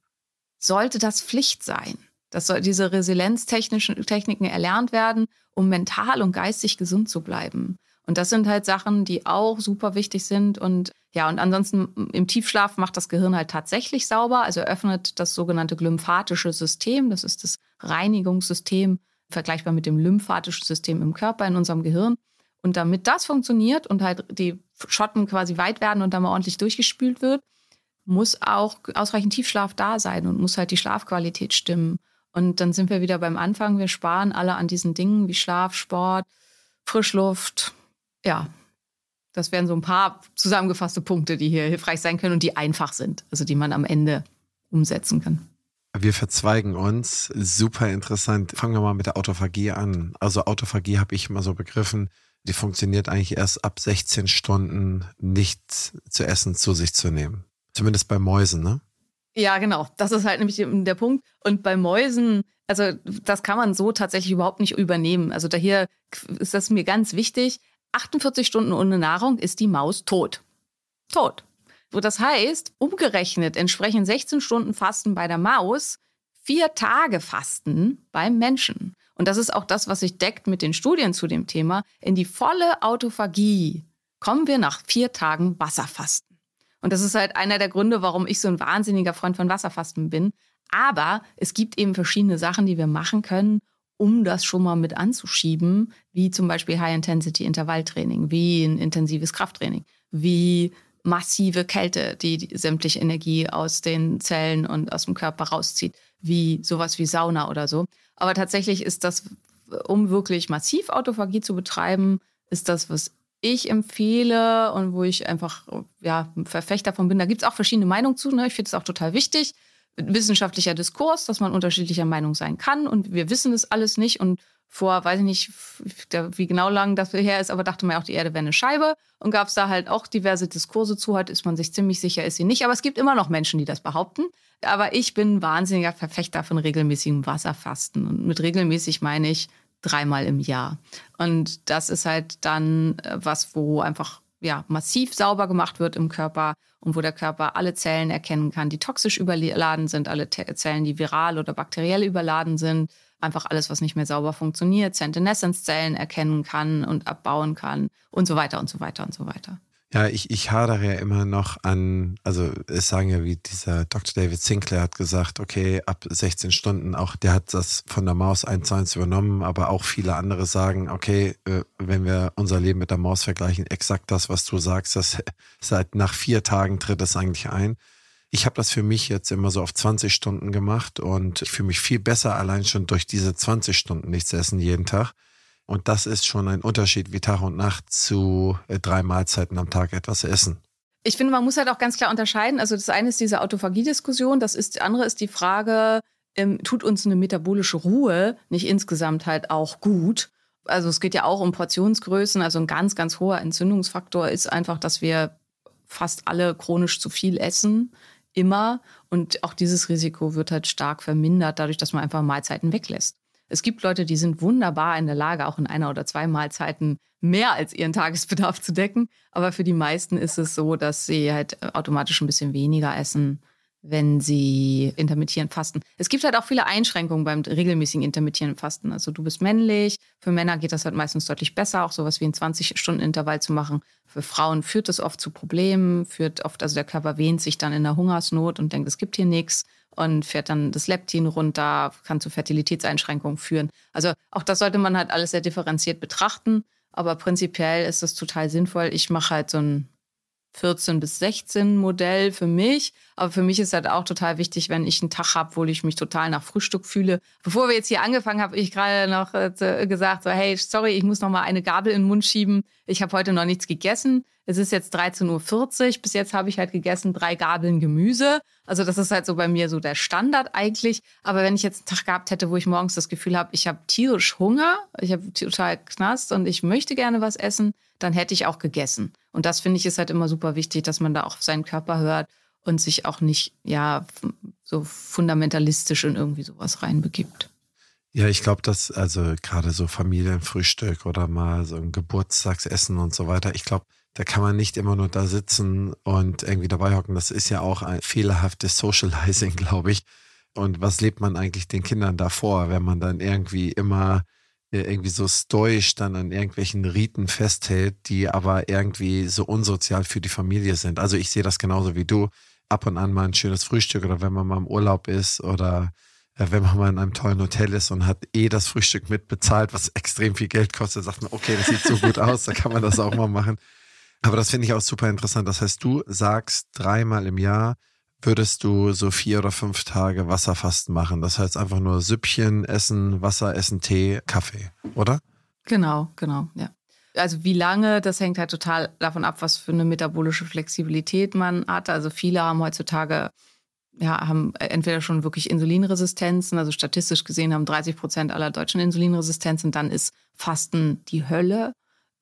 sollte das Pflicht sein. Dass diese Resilienztechniken erlernt werden, um mental und geistig gesund zu bleiben. Und das sind halt Sachen, die auch super wichtig sind. Und ja, und ansonsten im Tiefschlaf macht das Gehirn halt tatsächlich sauber, also öffnet das sogenannte glymphatische System. Das ist das Reinigungssystem, vergleichbar mit dem lymphatischen System im Körper in unserem Gehirn. Und damit das funktioniert und halt die Schotten quasi weit werden und dann mal ordentlich durchgespült wird, muss auch ausreichend Tiefschlaf da sein und muss halt die Schlafqualität stimmen. Und dann sind wir wieder beim Anfang. Wir sparen alle an diesen Dingen wie Schlaf, Sport, Frischluft. Ja, das wären so ein paar zusammengefasste Punkte, die hier hilfreich sein können und die einfach sind, also die man am Ende umsetzen kann. Wir verzweigen uns. Super interessant. Fangen wir mal mit der Autophagie an. Also Autophagie habe ich immer so begriffen, die funktioniert eigentlich erst ab 16 Stunden nichts zu essen zu sich zu nehmen. Zumindest bei Mäusen, ne? Ja, genau. Das ist halt nämlich der Punkt. Und bei Mäusen, also das kann man so tatsächlich überhaupt nicht übernehmen. Also daher ist das mir ganz wichtig. 48 Stunden ohne Nahrung ist die Maus tot. Tot. Das heißt, umgerechnet entsprechen 16 Stunden Fasten bei der Maus vier Tage Fasten beim Menschen und das ist auch das, was sich deckt mit den Studien zu dem Thema, in die volle Autophagie kommen wir nach vier Tagen Wasserfasten. Und das ist halt einer der Gründe, warum ich so ein wahnsinniger Freund von Wasserfasten bin. Aber es gibt eben verschiedene Sachen, die wir machen können, um das schon mal mit anzuschieben, wie zum Beispiel High-Intensity-Intervalltraining, wie ein intensives Krafttraining, wie massive Kälte, die, die sämtliche Energie aus den Zellen und aus dem Körper rauszieht, wie sowas wie Sauna oder so. Aber tatsächlich ist das, um wirklich massiv Autophagie zu betreiben, ist das, was ich empfehle und wo ich einfach ja, Verfechter davon bin, da gibt es auch verschiedene Meinungen zu. Ne? Ich finde es auch total wichtig. Wissenschaftlicher Diskurs, dass man unterschiedlicher Meinung sein kann und wir wissen das alles nicht und vor, weiß ich nicht, wie genau lang das her ist, aber dachte man auch, die Erde wäre eine Scheibe. Und gab es da halt auch diverse Diskurse zu. Heute ist man sich ziemlich sicher, ist sie nicht. Aber es gibt immer noch Menschen, die das behaupten. Aber ich bin wahnsinniger Verfechter von regelmäßigem Wasserfasten. Und mit regelmäßig meine ich dreimal im Jahr. Und das ist halt dann äh, was, wo einfach ja, massiv sauber gemacht wird im Körper und wo der Körper alle Zellen erkennen kann, die toxisch überladen sind, alle Zellen, die viral oder bakteriell überladen sind einfach alles, was nicht mehr sauber funktioniert, Sentinessence-Zellen erkennen kann und abbauen kann und so weiter und so weiter und so weiter. Ja, ich, ich hadere ja immer noch an, also es sagen ja, wie dieser Dr. David Sinclair hat gesagt, okay, ab 16 Stunden, auch der hat das von der Maus eins zu eins übernommen, aber auch viele andere sagen, okay, äh, wenn wir unser Leben mit der Maus vergleichen, exakt das, was du sagst, das seit nach vier Tagen tritt das eigentlich ein. Ich habe das für mich jetzt immer so auf 20 Stunden gemacht und ich fühle mich viel besser allein schon durch diese 20 Stunden nichts essen jeden Tag. Und das ist schon ein Unterschied wie Tag und Nacht zu äh, drei Mahlzeiten am Tag etwas essen. Ich finde, man muss halt auch ganz klar unterscheiden. Also das eine ist diese Autophagie-Diskussion, das ist, andere ist die Frage, ähm, tut uns eine metabolische Ruhe nicht insgesamt halt auch gut? Also es geht ja auch um Portionsgrößen. Also ein ganz, ganz hoher Entzündungsfaktor ist einfach, dass wir fast alle chronisch zu viel essen immer. Und auch dieses Risiko wird halt stark vermindert, dadurch, dass man einfach Mahlzeiten weglässt. Es gibt Leute, die sind wunderbar in der Lage, auch in einer oder zwei Mahlzeiten mehr als ihren Tagesbedarf zu decken. Aber für die meisten ist es so, dass sie halt automatisch ein bisschen weniger essen wenn sie intermittierend fasten. Es gibt halt auch viele Einschränkungen beim regelmäßigen intermittierenden Fasten. Also du bist männlich, für Männer geht das halt meistens deutlich besser, auch sowas wie ein 20-Stunden-Intervall zu machen. Für Frauen führt das oft zu Problemen, führt oft, also der Körper wehnt sich dann in der Hungersnot und denkt, es gibt hier nichts und fährt dann das Leptin runter, kann zu Fertilitätseinschränkungen führen. Also auch das sollte man halt alles sehr differenziert betrachten. Aber prinzipiell ist das total sinnvoll. Ich mache halt so ein 14 bis 16 Modell für mich. Aber für mich ist halt auch total wichtig, wenn ich einen Tag habe, wo ich mich total nach Frühstück fühle. Bevor wir jetzt hier angefangen haben, habe ich gerade noch äh, gesagt, so, hey, sorry, ich muss noch mal eine Gabel in den Mund schieben. Ich habe heute noch nichts gegessen. Es ist jetzt 13.40 Uhr. Bis jetzt habe ich halt gegessen drei Gabeln Gemüse. Also das ist halt so bei mir so der Standard eigentlich. Aber wenn ich jetzt einen Tag gehabt hätte, wo ich morgens das Gefühl habe, ich habe tierisch Hunger, ich habe total Knast und ich möchte gerne was essen, dann hätte ich auch gegessen. Und das finde ich ist halt immer super wichtig, dass man da auch auf seinen Körper hört und sich auch nicht, ja, so fundamentalistisch in irgendwie sowas reinbegibt. Ja, ich glaube, dass also gerade so Familienfrühstück oder mal so ein Geburtstagsessen und so weiter, ich glaube, da kann man nicht immer nur da sitzen und irgendwie dabei hocken. Das ist ja auch ein fehlerhaftes Socializing, glaube ich. Und was lebt man eigentlich den Kindern davor, wenn man dann irgendwie immer irgendwie so stoisch dann an irgendwelchen Riten festhält, die aber irgendwie so unsozial für die Familie sind. Also ich sehe das genauso wie du. Ab und an mal ein schönes Frühstück oder wenn man mal im Urlaub ist oder äh, wenn man mal in einem tollen Hotel ist und hat eh das Frühstück mitbezahlt, was extrem viel Geld kostet, sagt man, okay, das sieht so gut aus, da kann man das auch mal machen. Aber das finde ich auch super interessant. Das heißt, du sagst dreimal im Jahr, würdest du so vier oder fünf Tage Wasserfasten machen. Das heißt einfach nur Süppchen essen, Wasser essen, Tee, Kaffee, oder? Genau, genau, ja. Also wie lange, das hängt halt total davon ab, was für eine metabolische Flexibilität man hat. Also viele haben heutzutage ja, haben entweder schon wirklich Insulinresistenzen, also statistisch gesehen haben 30 Prozent aller Deutschen Insulinresistenzen, dann ist Fasten die Hölle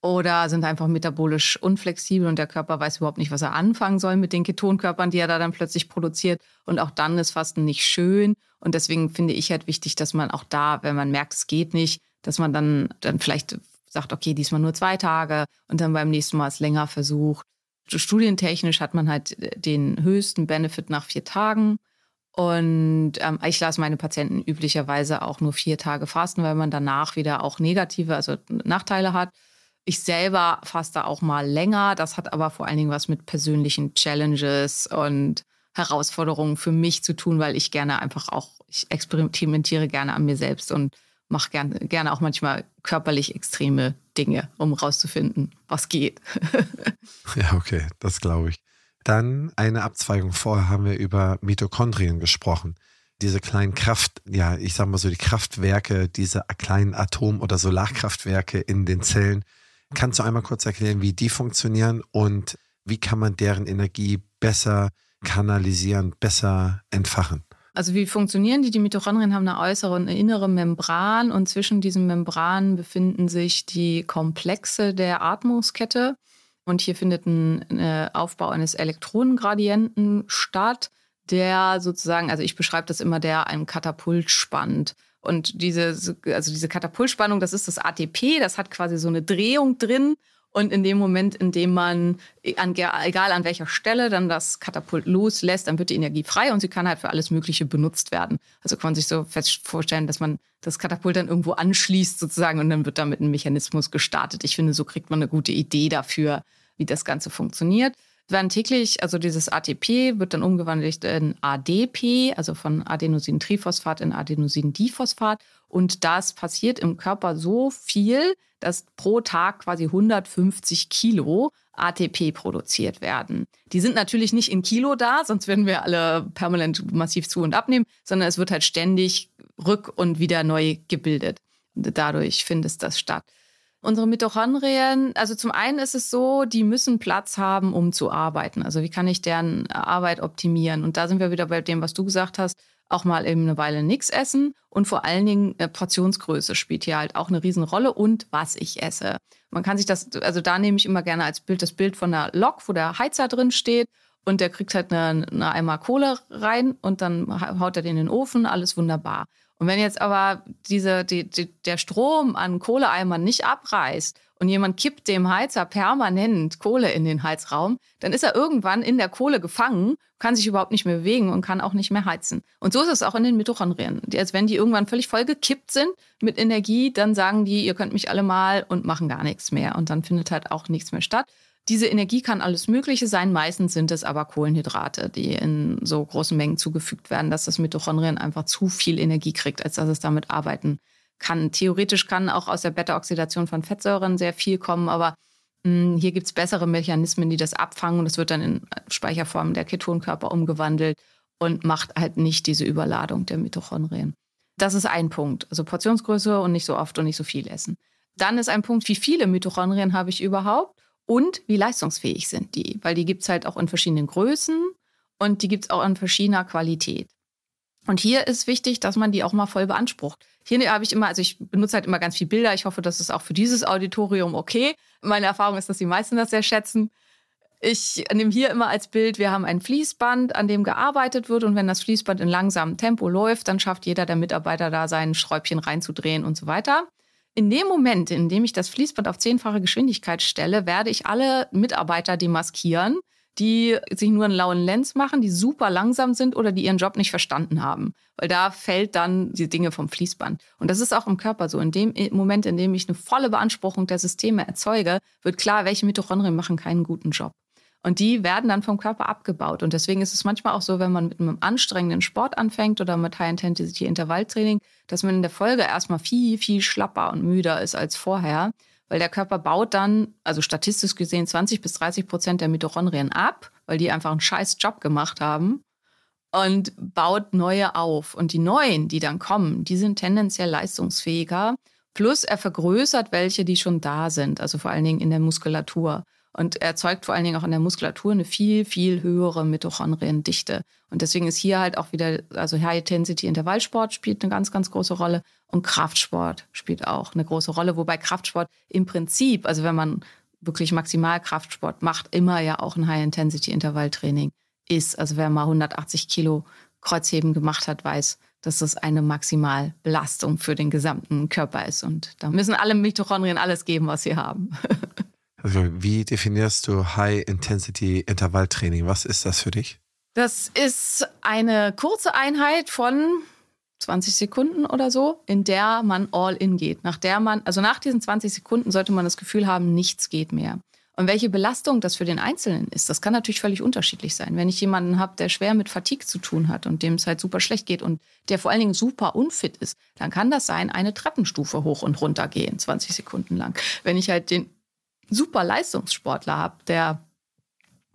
oder sind einfach metabolisch unflexibel und der Körper weiß überhaupt nicht, was er anfangen soll mit den Ketonkörpern, die er da dann plötzlich produziert. Und auch dann ist Fasten nicht schön. Und deswegen finde ich halt wichtig, dass man auch da, wenn man merkt, es geht nicht, dass man dann, dann vielleicht sagt, okay, diesmal nur zwei Tage und dann beim nächsten Mal es länger versucht. Studientechnisch hat man halt den höchsten Benefit nach vier Tagen. Und ähm, ich lasse meine Patienten üblicherweise auch nur vier Tage fasten, weil man danach wieder auch negative, also Nachteile hat. Ich selber faste auch mal länger. Das hat aber vor allen Dingen was mit persönlichen Challenges und Herausforderungen für mich zu tun, weil ich gerne einfach auch, ich experimentiere gerne an mir selbst und mache gerne, gerne auch manchmal körperlich extreme Dinge, um rauszufinden, was geht. ja, okay, das glaube ich. Dann eine Abzweigung. Vorher haben wir über Mitochondrien gesprochen. Diese kleinen Kraft, ja, ich sag mal so, die Kraftwerke, diese kleinen Atom- oder Solarkraftwerke in den Zellen, Kannst du einmal kurz erklären, wie die funktionieren und wie kann man deren Energie besser kanalisieren, besser entfachen? Also wie funktionieren die? Die Mitochondrien haben eine äußere und eine innere Membran und zwischen diesen Membranen befinden sich die Komplexe der Atmungskette. Und hier findet ein äh, Aufbau eines Elektronengradienten statt, der sozusagen, also ich beschreibe das immer, der einen Katapult spannt. Und diese, also diese Katapultspannung, das ist das ATP, das hat quasi so eine Drehung drin. Und in dem Moment, in dem man, an, egal an welcher Stelle, dann das Katapult loslässt, dann wird die Energie frei und sie kann halt für alles Mögliche benutzt werden. Also kann man sich so fest vorstellen, dass man das Katapult dann irgendwo anschließt sozusagen und dann wird damit ein Mechanismus gestartet. Ich finde, so kriegt man eine gute Idee dafür, wie das Ganze funktioniert werden täglich, also dieses ATP wird dann umgewandelt in ADP, also von Adenosintriphosphat in Adenosindiphosphat. Und das passiert im Körper so viel, dass pro Tag quasi 150 Kilo ATP produziert werden. Die sind natürlich nicht in Kilo da, sonst würden wir alle permanent massiv zu und abnehmen, sondern es wird halt ständig rück und wieder neu gebildet. Dadurch findet das statt. Unsere Mitochondrien, also zum einen ist es so, die müssen Platz haben, um zu arbeiten. Also wie kann ich deren Arbeit optimieren? Und da sind wir wieder bei dem, was du gesagt hast, auch mal eben eine Weile nichts essen und vor allen Dingen äh, Portionsgröße spielt hier halt auch eine Riesenrolle und was ich esse. Man kann sich das, also da nehme ich immer gerne als Bild das Bild von einer Lok, wo der Heizer drin steht und der kriegt halt eine, eine Eimer Kohle rein und dann haut er den in den Ofen, alles wunderbar. Und wenn jetzt aber diese, die, die, der Strom an Kohleeimern nicht abreißt und jemand kippt dem Heizer permanent Kohle in den Heizraum, dann ist er irgendwann in der Kohle gefangen, kann sich überhaupt nicht mehr bewegen und kann auch nicht mehr heizen. Und so ist es auch in den Mitochondrien. Als wenn die irgendwann völlig voll gekippt sind mit Energie, dann sagen die, ihr könnt mich alle mal und machen gar nichts mehr. Und dann findet halt auch nichts mehr statt. Diese Energie kann alles Mögliche sein. Meistens sind es aber Kohlenhydrate, die in so großen Mengen zugefügt werden, dass das Mitochondrien einfach zu viel Energie kriegt, als dass es damit arbeiten kann. Theoretisch kann auch aus der Beta-Oxidation von Fettsäuren sehr viel kommen, aber mh, hm, hier gibt es bessere Mechanismen, die das abfangen und es wird dann in Speicherform der Ketonkörper umgewandelt und macht halt nicht diese Überladung der Mitochondrien. Das ist ein Punkt. Also Portionsgröße und nicht so oft und nicht so viel essen. Dann ist ein Punkt, wie viele Mitochondrien habe ich überhaupt? Und wie leistungsfähig sind die, weil die gibt es halt auch in verschiedenen Größen und die gibt es auch in verschiedener Qualität. Und hier ist wichtig, dass man die auch mal voll beansprucht. Hier habe ich immer, also ich benutze halt immer ganz viel Bilder. Ich hoffe, das ist auch für dieses Auditorium okay. Meine Erfahrung ist, dass die meisten das sehr schätzen. Ich nehme hier immer als Bild, wir haben ein Fließband, an dem gearbeitet wird. Und wenn das Fließband in langsamem Tempo läuft, dann schafft jeder der Mitarbeiter da sein Schräubchen reinzudrehen und so weiter. In dem Moment, in dem ich das Fließband auf zehnfache Geschwindigkeit stelle, werde ich alle Mitarbeiter demaskieren, die sich nur einen lauen Lenz machen, die super langsam sind oder die ihren Job nicht verstanden haben. Weil da fällt dann die Dinge vom Fließband. Und das ist auch im Körper so. In dem Moment, in dem ich eine volle Beanspruchung der Systeme erzeuge, wird klar, welche Mitochondrien machen keinen guten Job. Und die werden dann vom Körper abgebaut. Und deswegen ist es manchmal auch so, wenn man mit einem anstrengenden Sport anfängt oder mit High-Intensity-Intervalltraining, dass man in der Folge erstmal viel, viel schlapper und müder ist als vorher. Weil der Körper baut dann, also statistisch gesehen, 20 bis 30 Prozent der Mitochondrien ab, weil die einfach einen scheiß Job gemacht haben und baut neue auf. Und die neuen, die dann kommen, die sind tendenziell leistungsfähiger. Plus er vergrößert welche, die schon da sind, also vor allen Dingen in der Muskulatur und erzeugt vor allen Dingen auch in der Muskulatur eine viel, viel höhere Mitochondriendichte. Und deswegen ist hier halt auch wieder, also High-Intensity-Intervallsport spielt eine ganz, ganz große Rolle und Kraftsport spielt auch eine große Rolle, wobei Kraftsport im Prinzip, also wenn man wirklich maximal Kraftsport macht, immer ja auch ein High-Intensity-Intervalltraining ist. Also wer mal 180 Kilo Kreuzheben gemacht hat, weiß, dass das eine Maximalbelastung für den gesamten Körper ist. Und da müssen alle Mitochondrien alles geben, was sie haben. Also wie definierst du High-Intensity-Intervalltraining? Was ist das für dich? Das ist eine kurze Einheit von 20 Sekunden oder so, in der man all in geht. Nach der man, also nach diesen 20 Sekunden sollte man das Gefühl haben, nichts geht mehr. Und welche Belastung das für den Einzelnen ist, das kann natürlich völlig unterschiedlich sein. Wenn ich jemanden habe, der schwer mit Fatigue zu tun hat und dem es halt super schlecht geht und der vor allen Dingen super unfit ist, dann kann das sein, eine Treppenstufe hoch und runter gehen, 20 Sekunden lang. Wenn ich halt den super Leistungssportler habe, der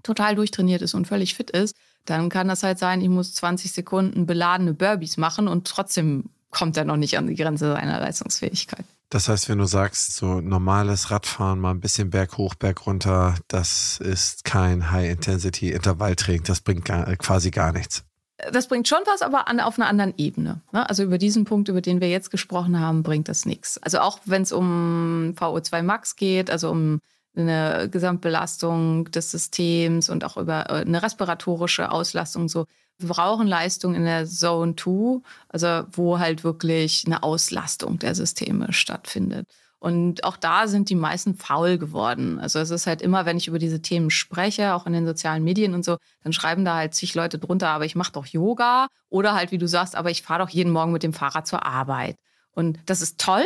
total durchtrainiert ist und völlig fit ist, dann kann das halt sein, ich muss 20 Sekunden beladene Burpees machen und trotzdem kommt er noch nicht an die Grenze seiner Leistungsfähigkeit. Das heißt, wenn du sagst, so normales Radfahren, mal ein bisschen Berg hoch, Berg runter, das ist kein High-Intensity-Intervalltraining, das bringt gar, quasi gar nichts. Das bringt schon was, aber an, auf einer anderen Ebene. Ne? Also über diesen Punkt, über den wir jetzt gesprochen haben, bringt das nichts. Also auch wenn es um VO2 Max geht, also um eine Gesamtbelastung des Systems und auch über äh, eine respiratorische Auslastung, so wir brauchen Leistung in der Zone 2, also wo halt wirklich eine Auslastung der Systeme stattfindet. Und auch da sind die meisten faul geworden. Also es ist halt immer, wenn ich über diese Themen spreche, auch in den sozialen Medien und so, dann schreiben da halt zig Leute drunter, aber ich mache doch Yoga oder halt, wie du sagst, aber ich fahre doch jeden Morgen mit dem Fahrrad zur Arbeit. Und das ist toll,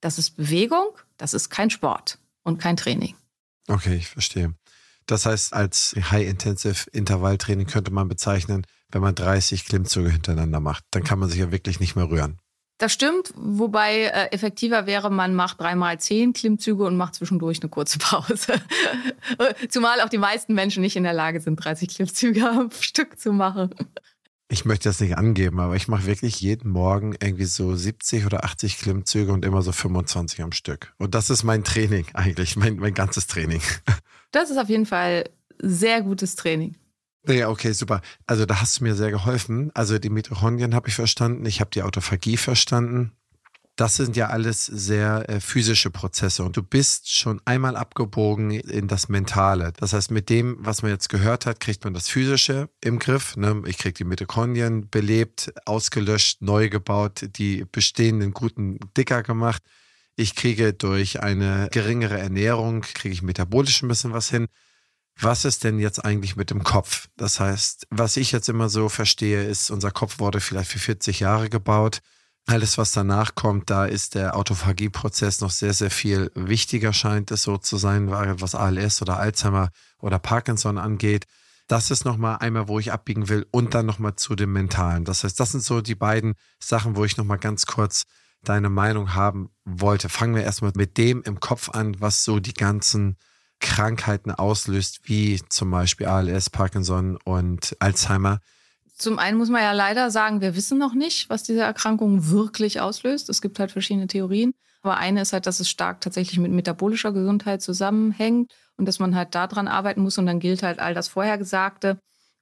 das ist Bewegung, das ist kein Sport und kein Training. Okay, ich verstehe. Das heißt, als High-Intensive Intervalltraining könnte man bezeichnen, wenn man 30 Klimmzüge hintereinander macht, dann kann man sich ja wirklich nicht mehr rühren. Das stimmt, wobei äh, effektiver wäre, man macht dreimal zehn Klimmzüge und macht zwischendurch eine kurze Pause. Zumal auch die meisten Menschen nicht in der Lage sind, 30 Klimmzüge am Stück zu machen. Ich möchte das nicht angeben, aber ich mache wirklich jeden Morgen irgendwie so 70 oder 80 Klimmzüge und immer so 25 am Stück. Und das ist mein Training eigentlich, mein, mein ganzes Training. Das ist auf jeden Fall sehr gutes Training. Ja, okay, super. Also da hast du mir sehr geholfen. Also die Mitochondrien habe ich verstanden, ich habe die Autophagie verstanden. Das sind ja alles sehr äh, physische Prozesse und du bist schon einmal abgebogen in das Mentale. Das heißt, mit dem, was man jetzt gehört hat, kriegt man das Physische im Griff. Ne? Ich kriege die Mitochondrien belebt, ausgelöscht, neu gebaut, die bestehenden guten dicker gemacht. Ich kriege durch eine geringere Ernährung, kriege ich metabolisch ein bisschen was hin was ist denn jetzt eigentlich mit dem Kopf? Das heißt, was ich jetzt immer so verstehe, ist, unser Kopf wurde vielleicht für 40 Jahre gebaut. Alles, was danach kommt, da ist der Autophagie-Prozess noch sehr, sehr viel wichtiger, scheint es so zu sein, was ALS oder Alzheimer oder Parkinson angeht. Das ist nochmal einmal, wo ich abbiegen will und dann nochmal zu dem Mentalen. Das heißt, das sind so die beiden Sachen, wo ich nochmal ganz kurz deine Meinung haben wollte. Fangen wir erstmal mit dem im Kopf an, was so die ganzen Krankheiten auslöst, wie zum Beispiel ALS, Parkinson und Alzheimer. Zum einen muss man ja leider sagen, wir wissen noch nicht, was diese Erkrankung wirklich auslöst. Es gibt halt verschiedene Theorien. Aber eine ist halt, dass es stark tatsächlich mit metabolischer Gesundheit zusammenhängt und dass man halt daran arbeiten muss. Und dann gilt halt all das Vorhergesagte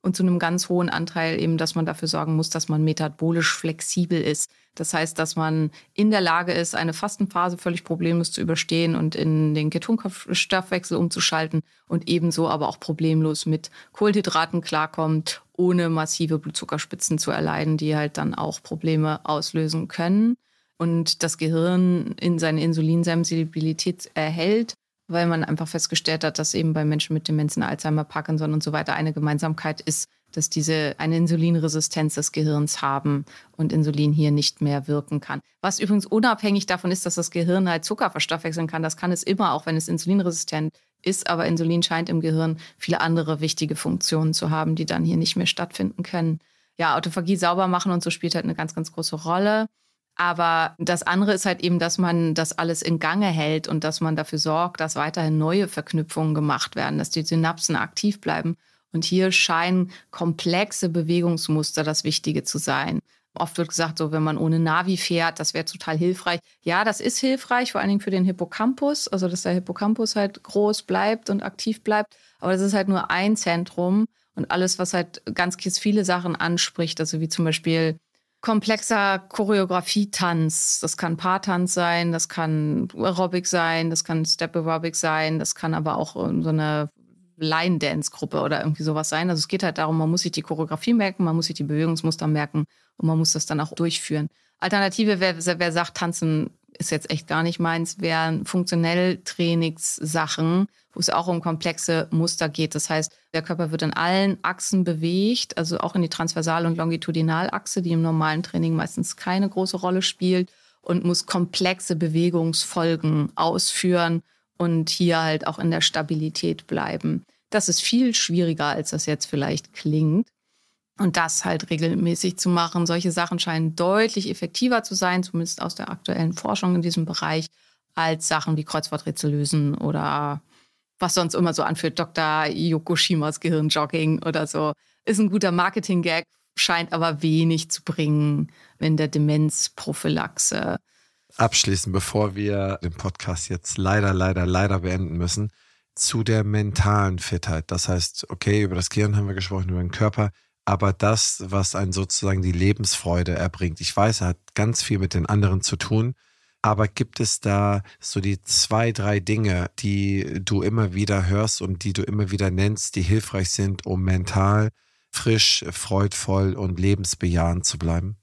und zu einem ganz hohen Anteil eben, dass man dafür sorgen muss, dass man metabolisch flexibel ist. Das heißt, dass man in der Lage ist, eine Fastenphase völlig problemlos zu überstehen und in den Ketonstoffwechsel umzuschalten und ebenso aber auch problemlos mit Kohlenhydraten klarkommt, ohne massive Blutzuckerspitzen zu erleiden, die halt dann auch Probleme auslösen können. Und das Gehirn in seine Insulinsensibilität erhält, weil man einfach festgestellt hat, dass eben bei Menschen mit Demenzen, Alzheimer, Parkinson und so weiter eine Gemeinsamkeit ist, dass diese eine Insulinresistenz des Gehirns haben und Insulin hier nicht mehr wirken kann. Was übrigens unabhängig davon ist, dass das Gehirn halt Zucker verstoffwechseln kann. Das kann es immer, auch wenn es insulinresistent ist. Aber Insulin scheint im Gehirn viele andere wichtige Funktionen zu haben, die dann hier nicht mehr stattfinden können. Ja, Autophagie sauber machen und so spielt halt eine ganz, ganz große Rolle. Aber das andere ist halt eben, dass man das alles in Gange hält und dass man dafür sorgt, dass weiterhin neue Verknüpfungen gemacht werden, dass die Synapsen aktiv bleiben. Und hier scheinen komplexe Bewegungsmuster das Wichtige zu sein. Oft wird gesagt, so wenn man ohne Navi fährt, das wäre total hilfreich. Ja, das ist hilfreich, vor allen Dingen für den Hippocampus, also dass der Hippocampus halt groß bleibt und aktiv bleibt. Aber das ist halt nur ein Zentrum und alles, was halt ganz viele Sachen anspricht, also wie zum Beispiel komplexer Choreografie-Tanz. Das kann Paartanz sein, das kann Aerobic sein, das kann Step Aerobic sein, das kann aber auch so eine Line-Dance-Gruppe oder irgendwie sowas sein. Also es geht halt darum, man muss sich die Choreografie merken, man muss sich die Bewegungsmuster merken und man muss das dann auch durchführen. Alternative, wer, wer sagt, tanzen ist jetzt echt gar nicht meins, wären funktionell Trainingssachen, wo es auch um komplexe Muster geht. Das heißt, der Körper wird in allen Achsen bewegt, also auch in die Transversal- und Longitudinalachse, die im normalen Training meistens keine große Rolle spielt und muss komplexe Bewegungsfolgen ausführen und hier halt auch in der Stabilität bleiben. Das ist viel schwieriger, als das jetzt vielleicht klingt. Und das halt regelmäßig zu machen. Solche Sachen scheinen deutlich effektiver zu sein, zumindest aus der aktuellen Forschung in diesem Bereich, als Sachen wie Kreuzworträtsel lösen oder was sonst immer so anführt, Dr. Yokushimas Gehirnjogging oder so. Ist ein guter Marketing-Gag, scheint aber wenig zu bringen in der Demenzprophylaxe. abschließend, bevor wir den Podcast jetzt leider, leider, leider beenden müssen, zu der mentalen Fitheit. Das heißt, okay, über das Gehirn haben wir gesprochen, über den Körper, aber das, was einen sozusagen die Lebensfreude erbringt. Ich weiß, er hat ganz viel mit den anderen zu tun, aber gibt es da so die zwei, drei Dinge, die du immer wieder hörst und die du immer wieder nennst, die hilfreich sind, um mental frisch, freudvoll und lebensbejahend zu bleiben?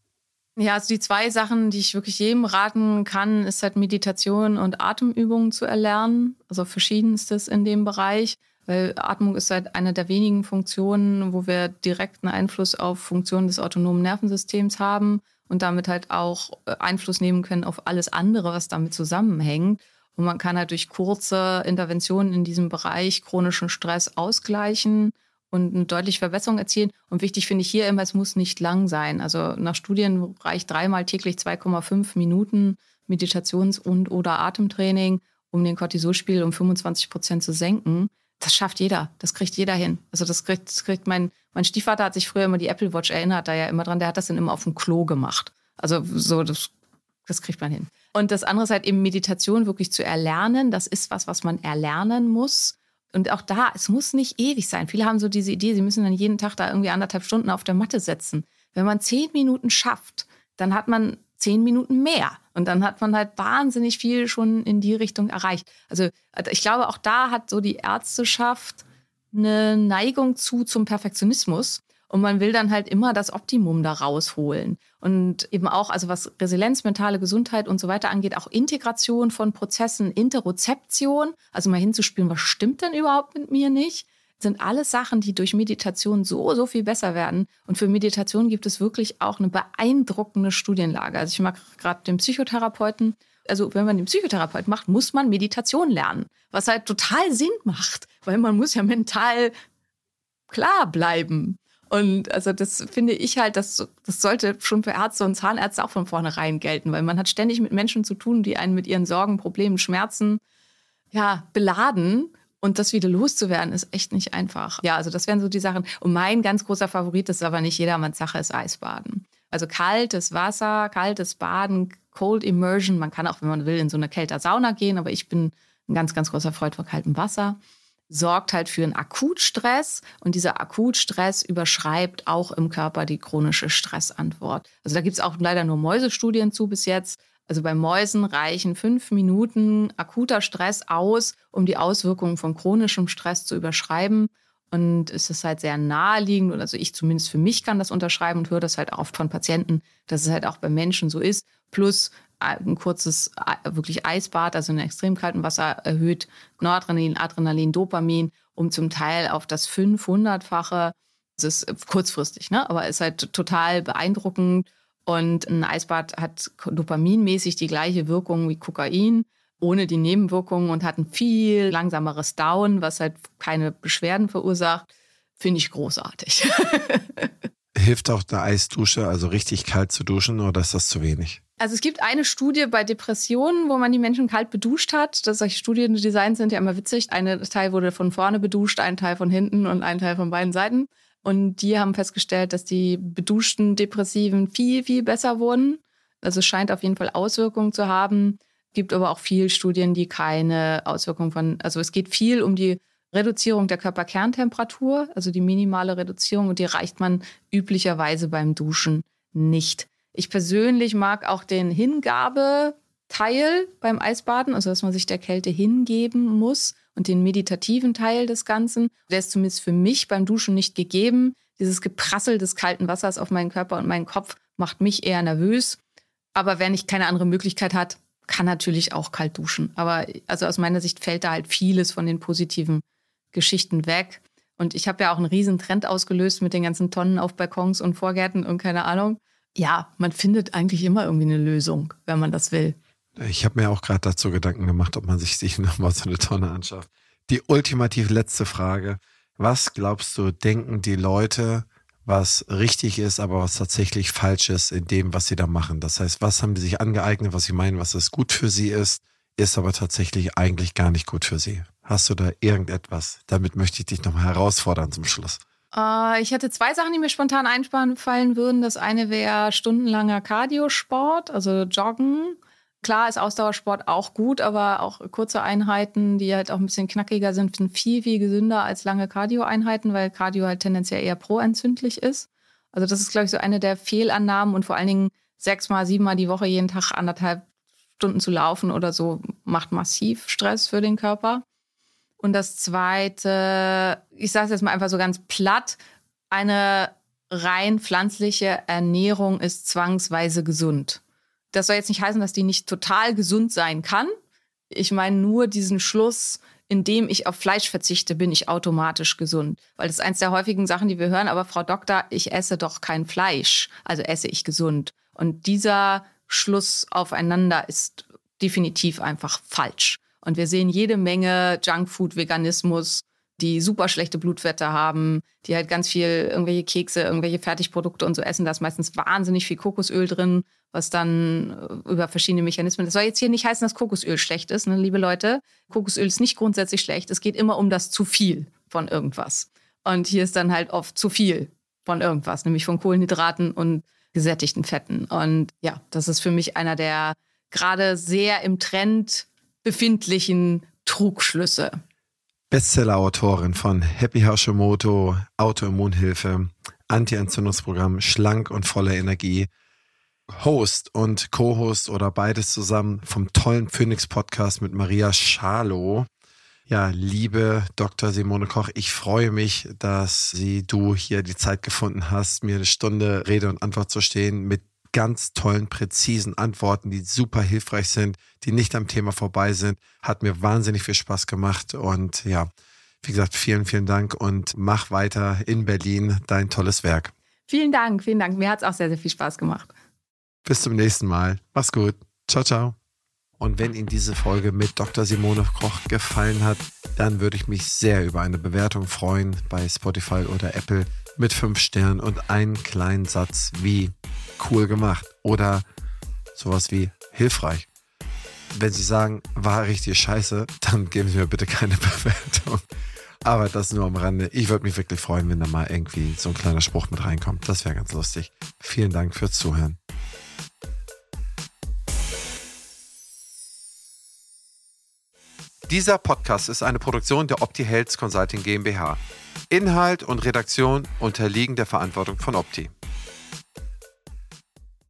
Ja, also die zwei Sachen, die ich wirklich jedem raten kann, ist halt Meditation und Atemübungen zu erlernen. Also verschiedenstes in dem Bereich, weil Atmung ist halt eine der wenigen Funktionen, wo wir direkten Einfluss auf Funktionen des autonomen Nervensystems haben und damit halt auch äh, Einfluss nehmen können auf alles andere, was damit zusammenhängt. Und man kann halt durch kurze Interventionen in diesem Bereich chronischen Stress ausgleichen und eine deutliche Verbesserung erzielen. Und wichtig finde ich hier immer, es muss nicht lang sein. Also nach Studien reicht dreimal täglich 2,5 Minuten Meditations- und oder Atemtraining, um den Cortisolspiegel um 25 Prozent zu senken. Das schafft jeder. Das kriegt jeder hin. Also das kriegt, das kriegt mein, mein Stiefvater hat sich früher immer die Apple Watch erinnert, da ja immer dran, der hat das dann immer auf dem Klo gemacht. Also so, das, das kriegt man hin. Und das andere ist halt eben Meditation wirklich zu erlernen. Das ist was, was man erlernen muss. Und auch da, es muss nicht ewig sein. Viele haben so diese Idee, sie müssen dann jeden Tag da irgendwie anderthalb Stunden auf der Matte setzen. Wenn man zehn Minuten schafft, dann hat man zehn Minuten mehr. Und dann hat man halt wahnsinnig viel schon in die Richtung erreicht. Also ich glaube, auch da hat so die Ärzteschaft eine Neigung zu zum Perfektionismus. Und man will dann halt immer das Optimum da rausholen. Und eben auch, also was Resilienz, mentale Gesundheit und so weiter angeht, auch Integration von Prozessen, Interozeption, also mal hinzuspielen, was stimmt denn überhaupt mit mir nicht, sind alles Sachen, die durch Meditation so, so viel besser werden. Und für Meditation gibt es wirklich auch eine beeindruckende Studienlage. Also ich mag gerade den Psychotherapeuten. Also wenn man den Psychotherapeut macht, muss man Meditation lernen, was halt total Sinn macht, weil man muss ja mental klar bleiben. Und also das finde ich halt, das, das sollte schon für Ärzte und Zahnärzte auch von vornherein gelten, weil man hat ständig mit Menschen zu tun, die einen mit ihren Sorgen, Problemen, Schmerzen ja, beladen. Und das wieder loszuwerden, ist echt nicht einfach. Ja, also das wären so die Sachen. Und mein ganz großer Favorit ist aber nicht jedermanns Sache, ist Eisbaden. Also kaltes Wasser, kaltes Baden, Cold Immersion. Man kann auch, wenn man will, in so eine kälter Sauna gehen, aber ich bin ein ganz, ganz großer Freund von kaltem Wasser sorgt halt für einen Akutstress und dieser Akutstress überschreibt auch im Körper die chronische Stressantwort. Also da gibt es auch leider nur Mäusestudien zu bis jetzt. Also bei Mäusen reichen fünf Minuten akuter Stress aus, um die Auswirkungen von chronischem Stress zu überschreiben. Und es ist halt sehr naheliegend, und also ich zumindest für mich kann das unterschreiben und höre das halt oft von Patienten, dass es halt auch bei Menschen so ist. Plus ein kurzes, wirklich Eisbad, also in extrem kaltem Wasser, erhöht Noradrenalin, Adrenalin, Dopamin um zum Teil auf das 500-fache. Das ist kurzfristig, ne? aber ist halt total beeindruckend. Und ein Eisbad hat dopaminmäßig die gleiche Wirkung wie Kokain, ohne die Nebenwirkungen und hat ein viel langsameres Down, was halt keine Beschwerden verursacht. Finde ich großartig. Hilft auch eine Eisdusche, also richtig kalt zu duschen, oder ist das zu wenig? Also es gibt eine Studie bei Depressionen, wo man die Menschen kalt beduscht hat. Das solche Studiendesigns sind ja immer witzig. Ein Teil wurde von vorne beduscht, ein Teil von hinten und ein Teil von beiden Seiten. Und die haben festgestellt, dass die beduschten Depressiven viel, viel besser wurden. Also es scheint auf jeden Fall Auswirkungen zu haben. Gibt aber auch viel Studien, die keine Auswirkungen von, also es geht viel um die Reduzierung der Körperkerntemperatur, also die minimale Reduzierung, und die reicht man üblicherweise beim Duschen nicht. Ich persönlich mag auch den Hingabeteil beim Eisbaden, also dass man sich der Kälte hingeben muss und den meditativen Teil des Ganzen. Der ist zumindest für mich beim Duschen nicht gegeben. Dieses Geprassel des kalten Wassers auf meinen Körper und meinen Kopf macht mich eher nervös. Aber wenn ich keine andere Möglichkeit hat, kann natürlich auch kalt duschen. Aber also aus meiner Sicht fällt da halt vieles von den positiven Geschichten weg. Und ich habe ja auch einen riesen Trend ausgelöst mit den ganzen Tonnen auf Balkons und Vorgärten und keine Ahnung ja, man findet eigentlich immer irgendwie eine Lösung, wenn man das will. Ich habe mir auch gerade dazu Gedanken gemacht, ob man sich, sich nochmal so eine Tonne anschafft. Die ultimativ letzte Frage. Was glaubst du, denken die Leute, was richtig ist, aber was tatsächlich falsch ist in dem, was sie da machen? Das heißt, was haben sie sich angeeignet, was sie meinen, was es gut für sie ist, ist aber tatsächlich eigentlich gar nicht gut für sie. Hast du da irgendetwas? Damit möchte ich dich nochmal herausfordern zum Schluss. Äh, ich hätte zwei Sachen, die mir spontan einfallen würden. Das eine wäre stundenlanger Cardiosport, also Joggen. Klar ist Ausdauersport auch gut, aber auch kurze Einheiten, die halt auch ein bisschen knackiger sind, sind viel, viel gesünder als lange Cardio-Einheiten, weil Cardio halt tendenziell eher proentzündlich ist. Also das ist, glaube ich, so eine der Fehlannahmen und vor allen Dingen sechsmal, siebenmal die Woche jeden Tag anderthalb Stunden zu laufen oder so macht massiv Stress für den Körper. Und das Zweite, ich sage es jetzt mal einfach so ganz platt, eine rein pflanzliche Ernährung ist zwangsweise gesund. Das soll jetzt nicht heißen, dass die nicht total gesund sein kann. Ich meine nur diesen Schluss, indem ich auf Fleisch verzichte, bin ich automatisch gesund. Weil das ist eins der häufigen Sachen, die wir hören. Aber Frau Doktor, ich esse doch kein Fleisch, also esse ich gesund. Und dieser Schluss aufeinander ist definitiv einfach falsch. Und wir sehen jede Menge Junkfood, Veganismus, die super schlechte Blutwerte haben, die halt ganz viel irgendwelche Kekse, irgendwelche Fertigprodukte und so essen. Da ist meistens wahnsinnig viel Kokosöl drin, was dann äh, über verschiedene Mechanismen. Das soll jetzt hier nicht heißen, dass Kokosöl schlecht ist, ne, liebe Leute. Kokosöl ist nicht grundsätzlich schlecht. Es geht immer um das zu viel von irgendwas. Und hier ist dann halt oft zu viel von irgendwas, nämlich von Kohlenhydraten und gesättigten Fetten. Und ja, das ist für mich einer der gerade sehr im Trend befindlichen Trugschlüsse. Bestseller-Autorin von Happy Hashimoto, Autoimmunhilfe, Anti-Entzündungsprogramm, schlank und voller Energie. Host und Co-Host oder beides zusammen vom tollen Phoenix Podcast mit Maria Schalow. Ja, liebe Dr. Simone Koch, ich freue mich, dass Sie, du hier die Zeit gefunden hast, mir eine Stunde Rede und Antwort zu stehen mit ganz tollen, präzisen Antworten, die super hilfreich sind, die nicht am Thema vorbei sind. Hat mir wahnsinnig viel Spaß gemacht und ja, wie gesagt, vielen, vielen Dank und mach weiter in Berlin dein tolles Werk. Vielen Dank, vielen Dank. Mir hat es auch sehr, sehr viel Spaß gemacht. Bis zum nächsten Mal. Mach's gut. Ciao, ciao. Und wenn Ihnen diese Folge mit Dr. Simone Koch gefallen hat, dann würde ich mich sehr über eine Bewertung freuen bei Spotify oder Apple mit fünf Sternen und einen kleinen Satz wie cool gemacht oder sowas wie hilfreich. Wenn Sie sagen, war richtig scheiße, dann geben Sie mir bitte keine Bewertung. Aber das nur am Rande. Ich würde mich wirklich freuen, wenn da mal irgendwie so ein kleiner Spruch mit reinkommt. Das wäre ganz lustig. Vielen Dank fürs Zuhören. Dieser Podcast ist eine Produktion der Opti Health Consulting GmbH. Inhalt und Redaktion unterliegen der Verantwortung von Opti.